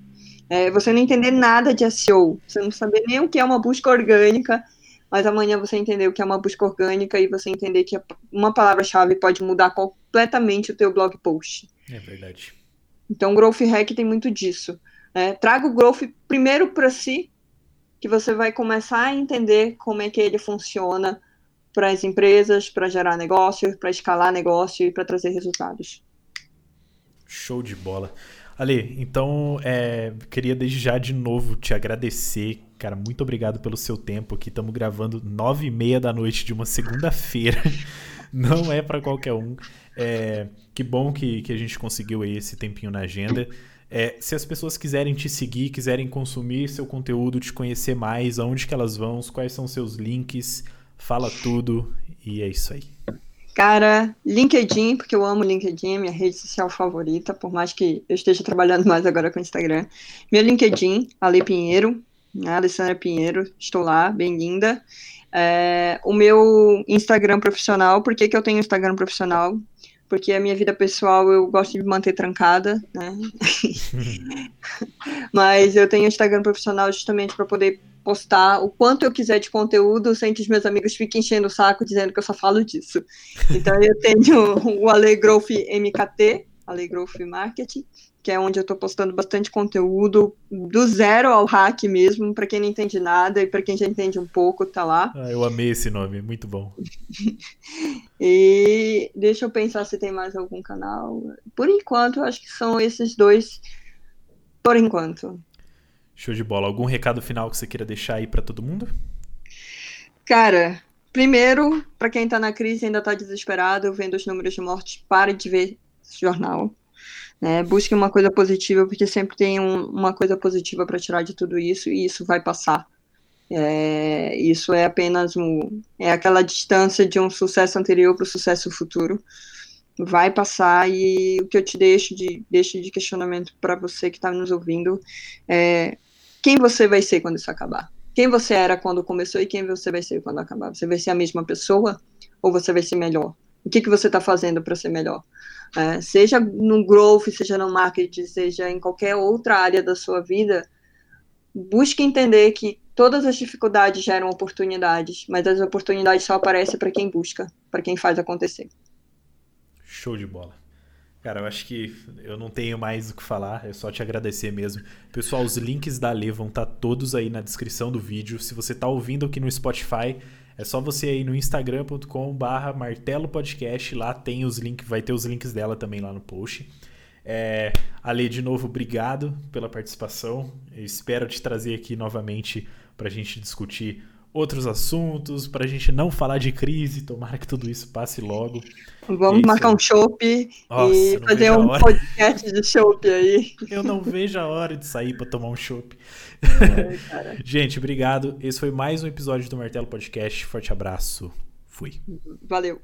É, você não entender nada de SEO, você não saber nem o que é uma busca orgânica, mas amanhã você entender o que é uma busca orgânica e você entender que uma palavra-chave pode mudar completamente o teu blog post. É verdade. Então, o Growth Hack tem muito disso. É, traga o growth primeiro para si, que você vai começar a entender como é que ele funciona para as empresas, para gerar negócio, para escalar negócio e para trazer resultados. Show de bola. Ale, então é, queria desde já de novo te agradecer, cara, muito obrigado pelo seu tempo aqui. Estamos gravando nove e meia da noite de uma segunda-feira. Não é para qualquer um. É, que bom que, que a gente conseguiu aí esse tempinho na agenda. É, se as pessoas quiserem te seguir, quiserem consumir seu conteúdo, te conhecer mais, aonde que elas vão, quais são seus links, fala tudo e é isso aí. Cara, LinkedIn, porque eu amo LinkedIn, é minha rede social favorita, por mais que eu esteja trabalhando mais agora com o Instagram. Meu LinkedIn, Ale Pinheiro, né, Alessandra Pinheiro, estou lá, bem linda. É, o meu Instagram profissional, por que, que eu tenho Instagram profissional? porque a minha vida pessoal eu gosto de manter trancada, né? Mas eu tenho Instagram profissional justamente para poder postar o quanto eu quiser de conteúdo sem que os meus amigos fiquem enchendo o saco dizendo que eu só falo disso. Então eu tenho o Alegrowth MKT, Alegrowth Marketing, que é onde eu estou postando bastante conteúdo, do zero ao hack mesmo, para quem não entende nada e para quem já entende um pouco, tá lá. Ah, eu amei esse nome, muito bom. e deixa eu pensar se tem mais algum canal. Por enquanto, acho que são esses dois, por enquanto. Show de bola. Algum recado final que você queira deixar aí para todo mundo? Cara, primeiro, para quem está na crise e ainda está desesperado, vendo os números de mortes, pare de ver esse jornal né? Busque uma coisa positiva, porque sempre tem um, uma coisa positiva para tirar de tudo isso, e isso vai passar. É, isso é apenas um, é aquela distância de um sucesso anterior para o sucesso futuro. Vai passar e o que eu te deixo de, deixo de questionamento para você que está nos ouvindo é quem você vai ser quando isso acabar? Quem você era quando começou e quem você vai ser quando acabar? Você vai ser a mesma pessoa ou você vai ser melhor? O que, que você está fazendo para ser melhor? É, seja no growth, seja no marketing, seja em qualquer outra área da sua vida, busque entender que todas as dificuldades geram oportunidades, mas as oportunidades só aparecem para quem busca, para quem faz acontecer. Show de bola. Cara, eu acho que eu não tenho mais o que falar, é só te agradecer mesmo. Pessoal, os links da Lê vão estar tá todos aí na descrição do vídeo. Se você está ouvindo aqui no Spotify, é só você ir no instagram.com/barra martelo podcast. Lá tem os links, vai ter os links dela também lá no post. É, Ale, de novo, obrigado pela participação. Eu espero te trazer aqui novamente para a gente discutir outros assuntos, para a gente não falar de crise, tomara que tudo isso passe logo. Vamos isso... marcar um chopp e fazer um podcast de chopp aí. Eu não vejo a hora de sair para tomar um chopp. É, gente, obrigado. Esse foi mais um episódio do Martelo Podcast. Forte abraço. Fui. Valeu.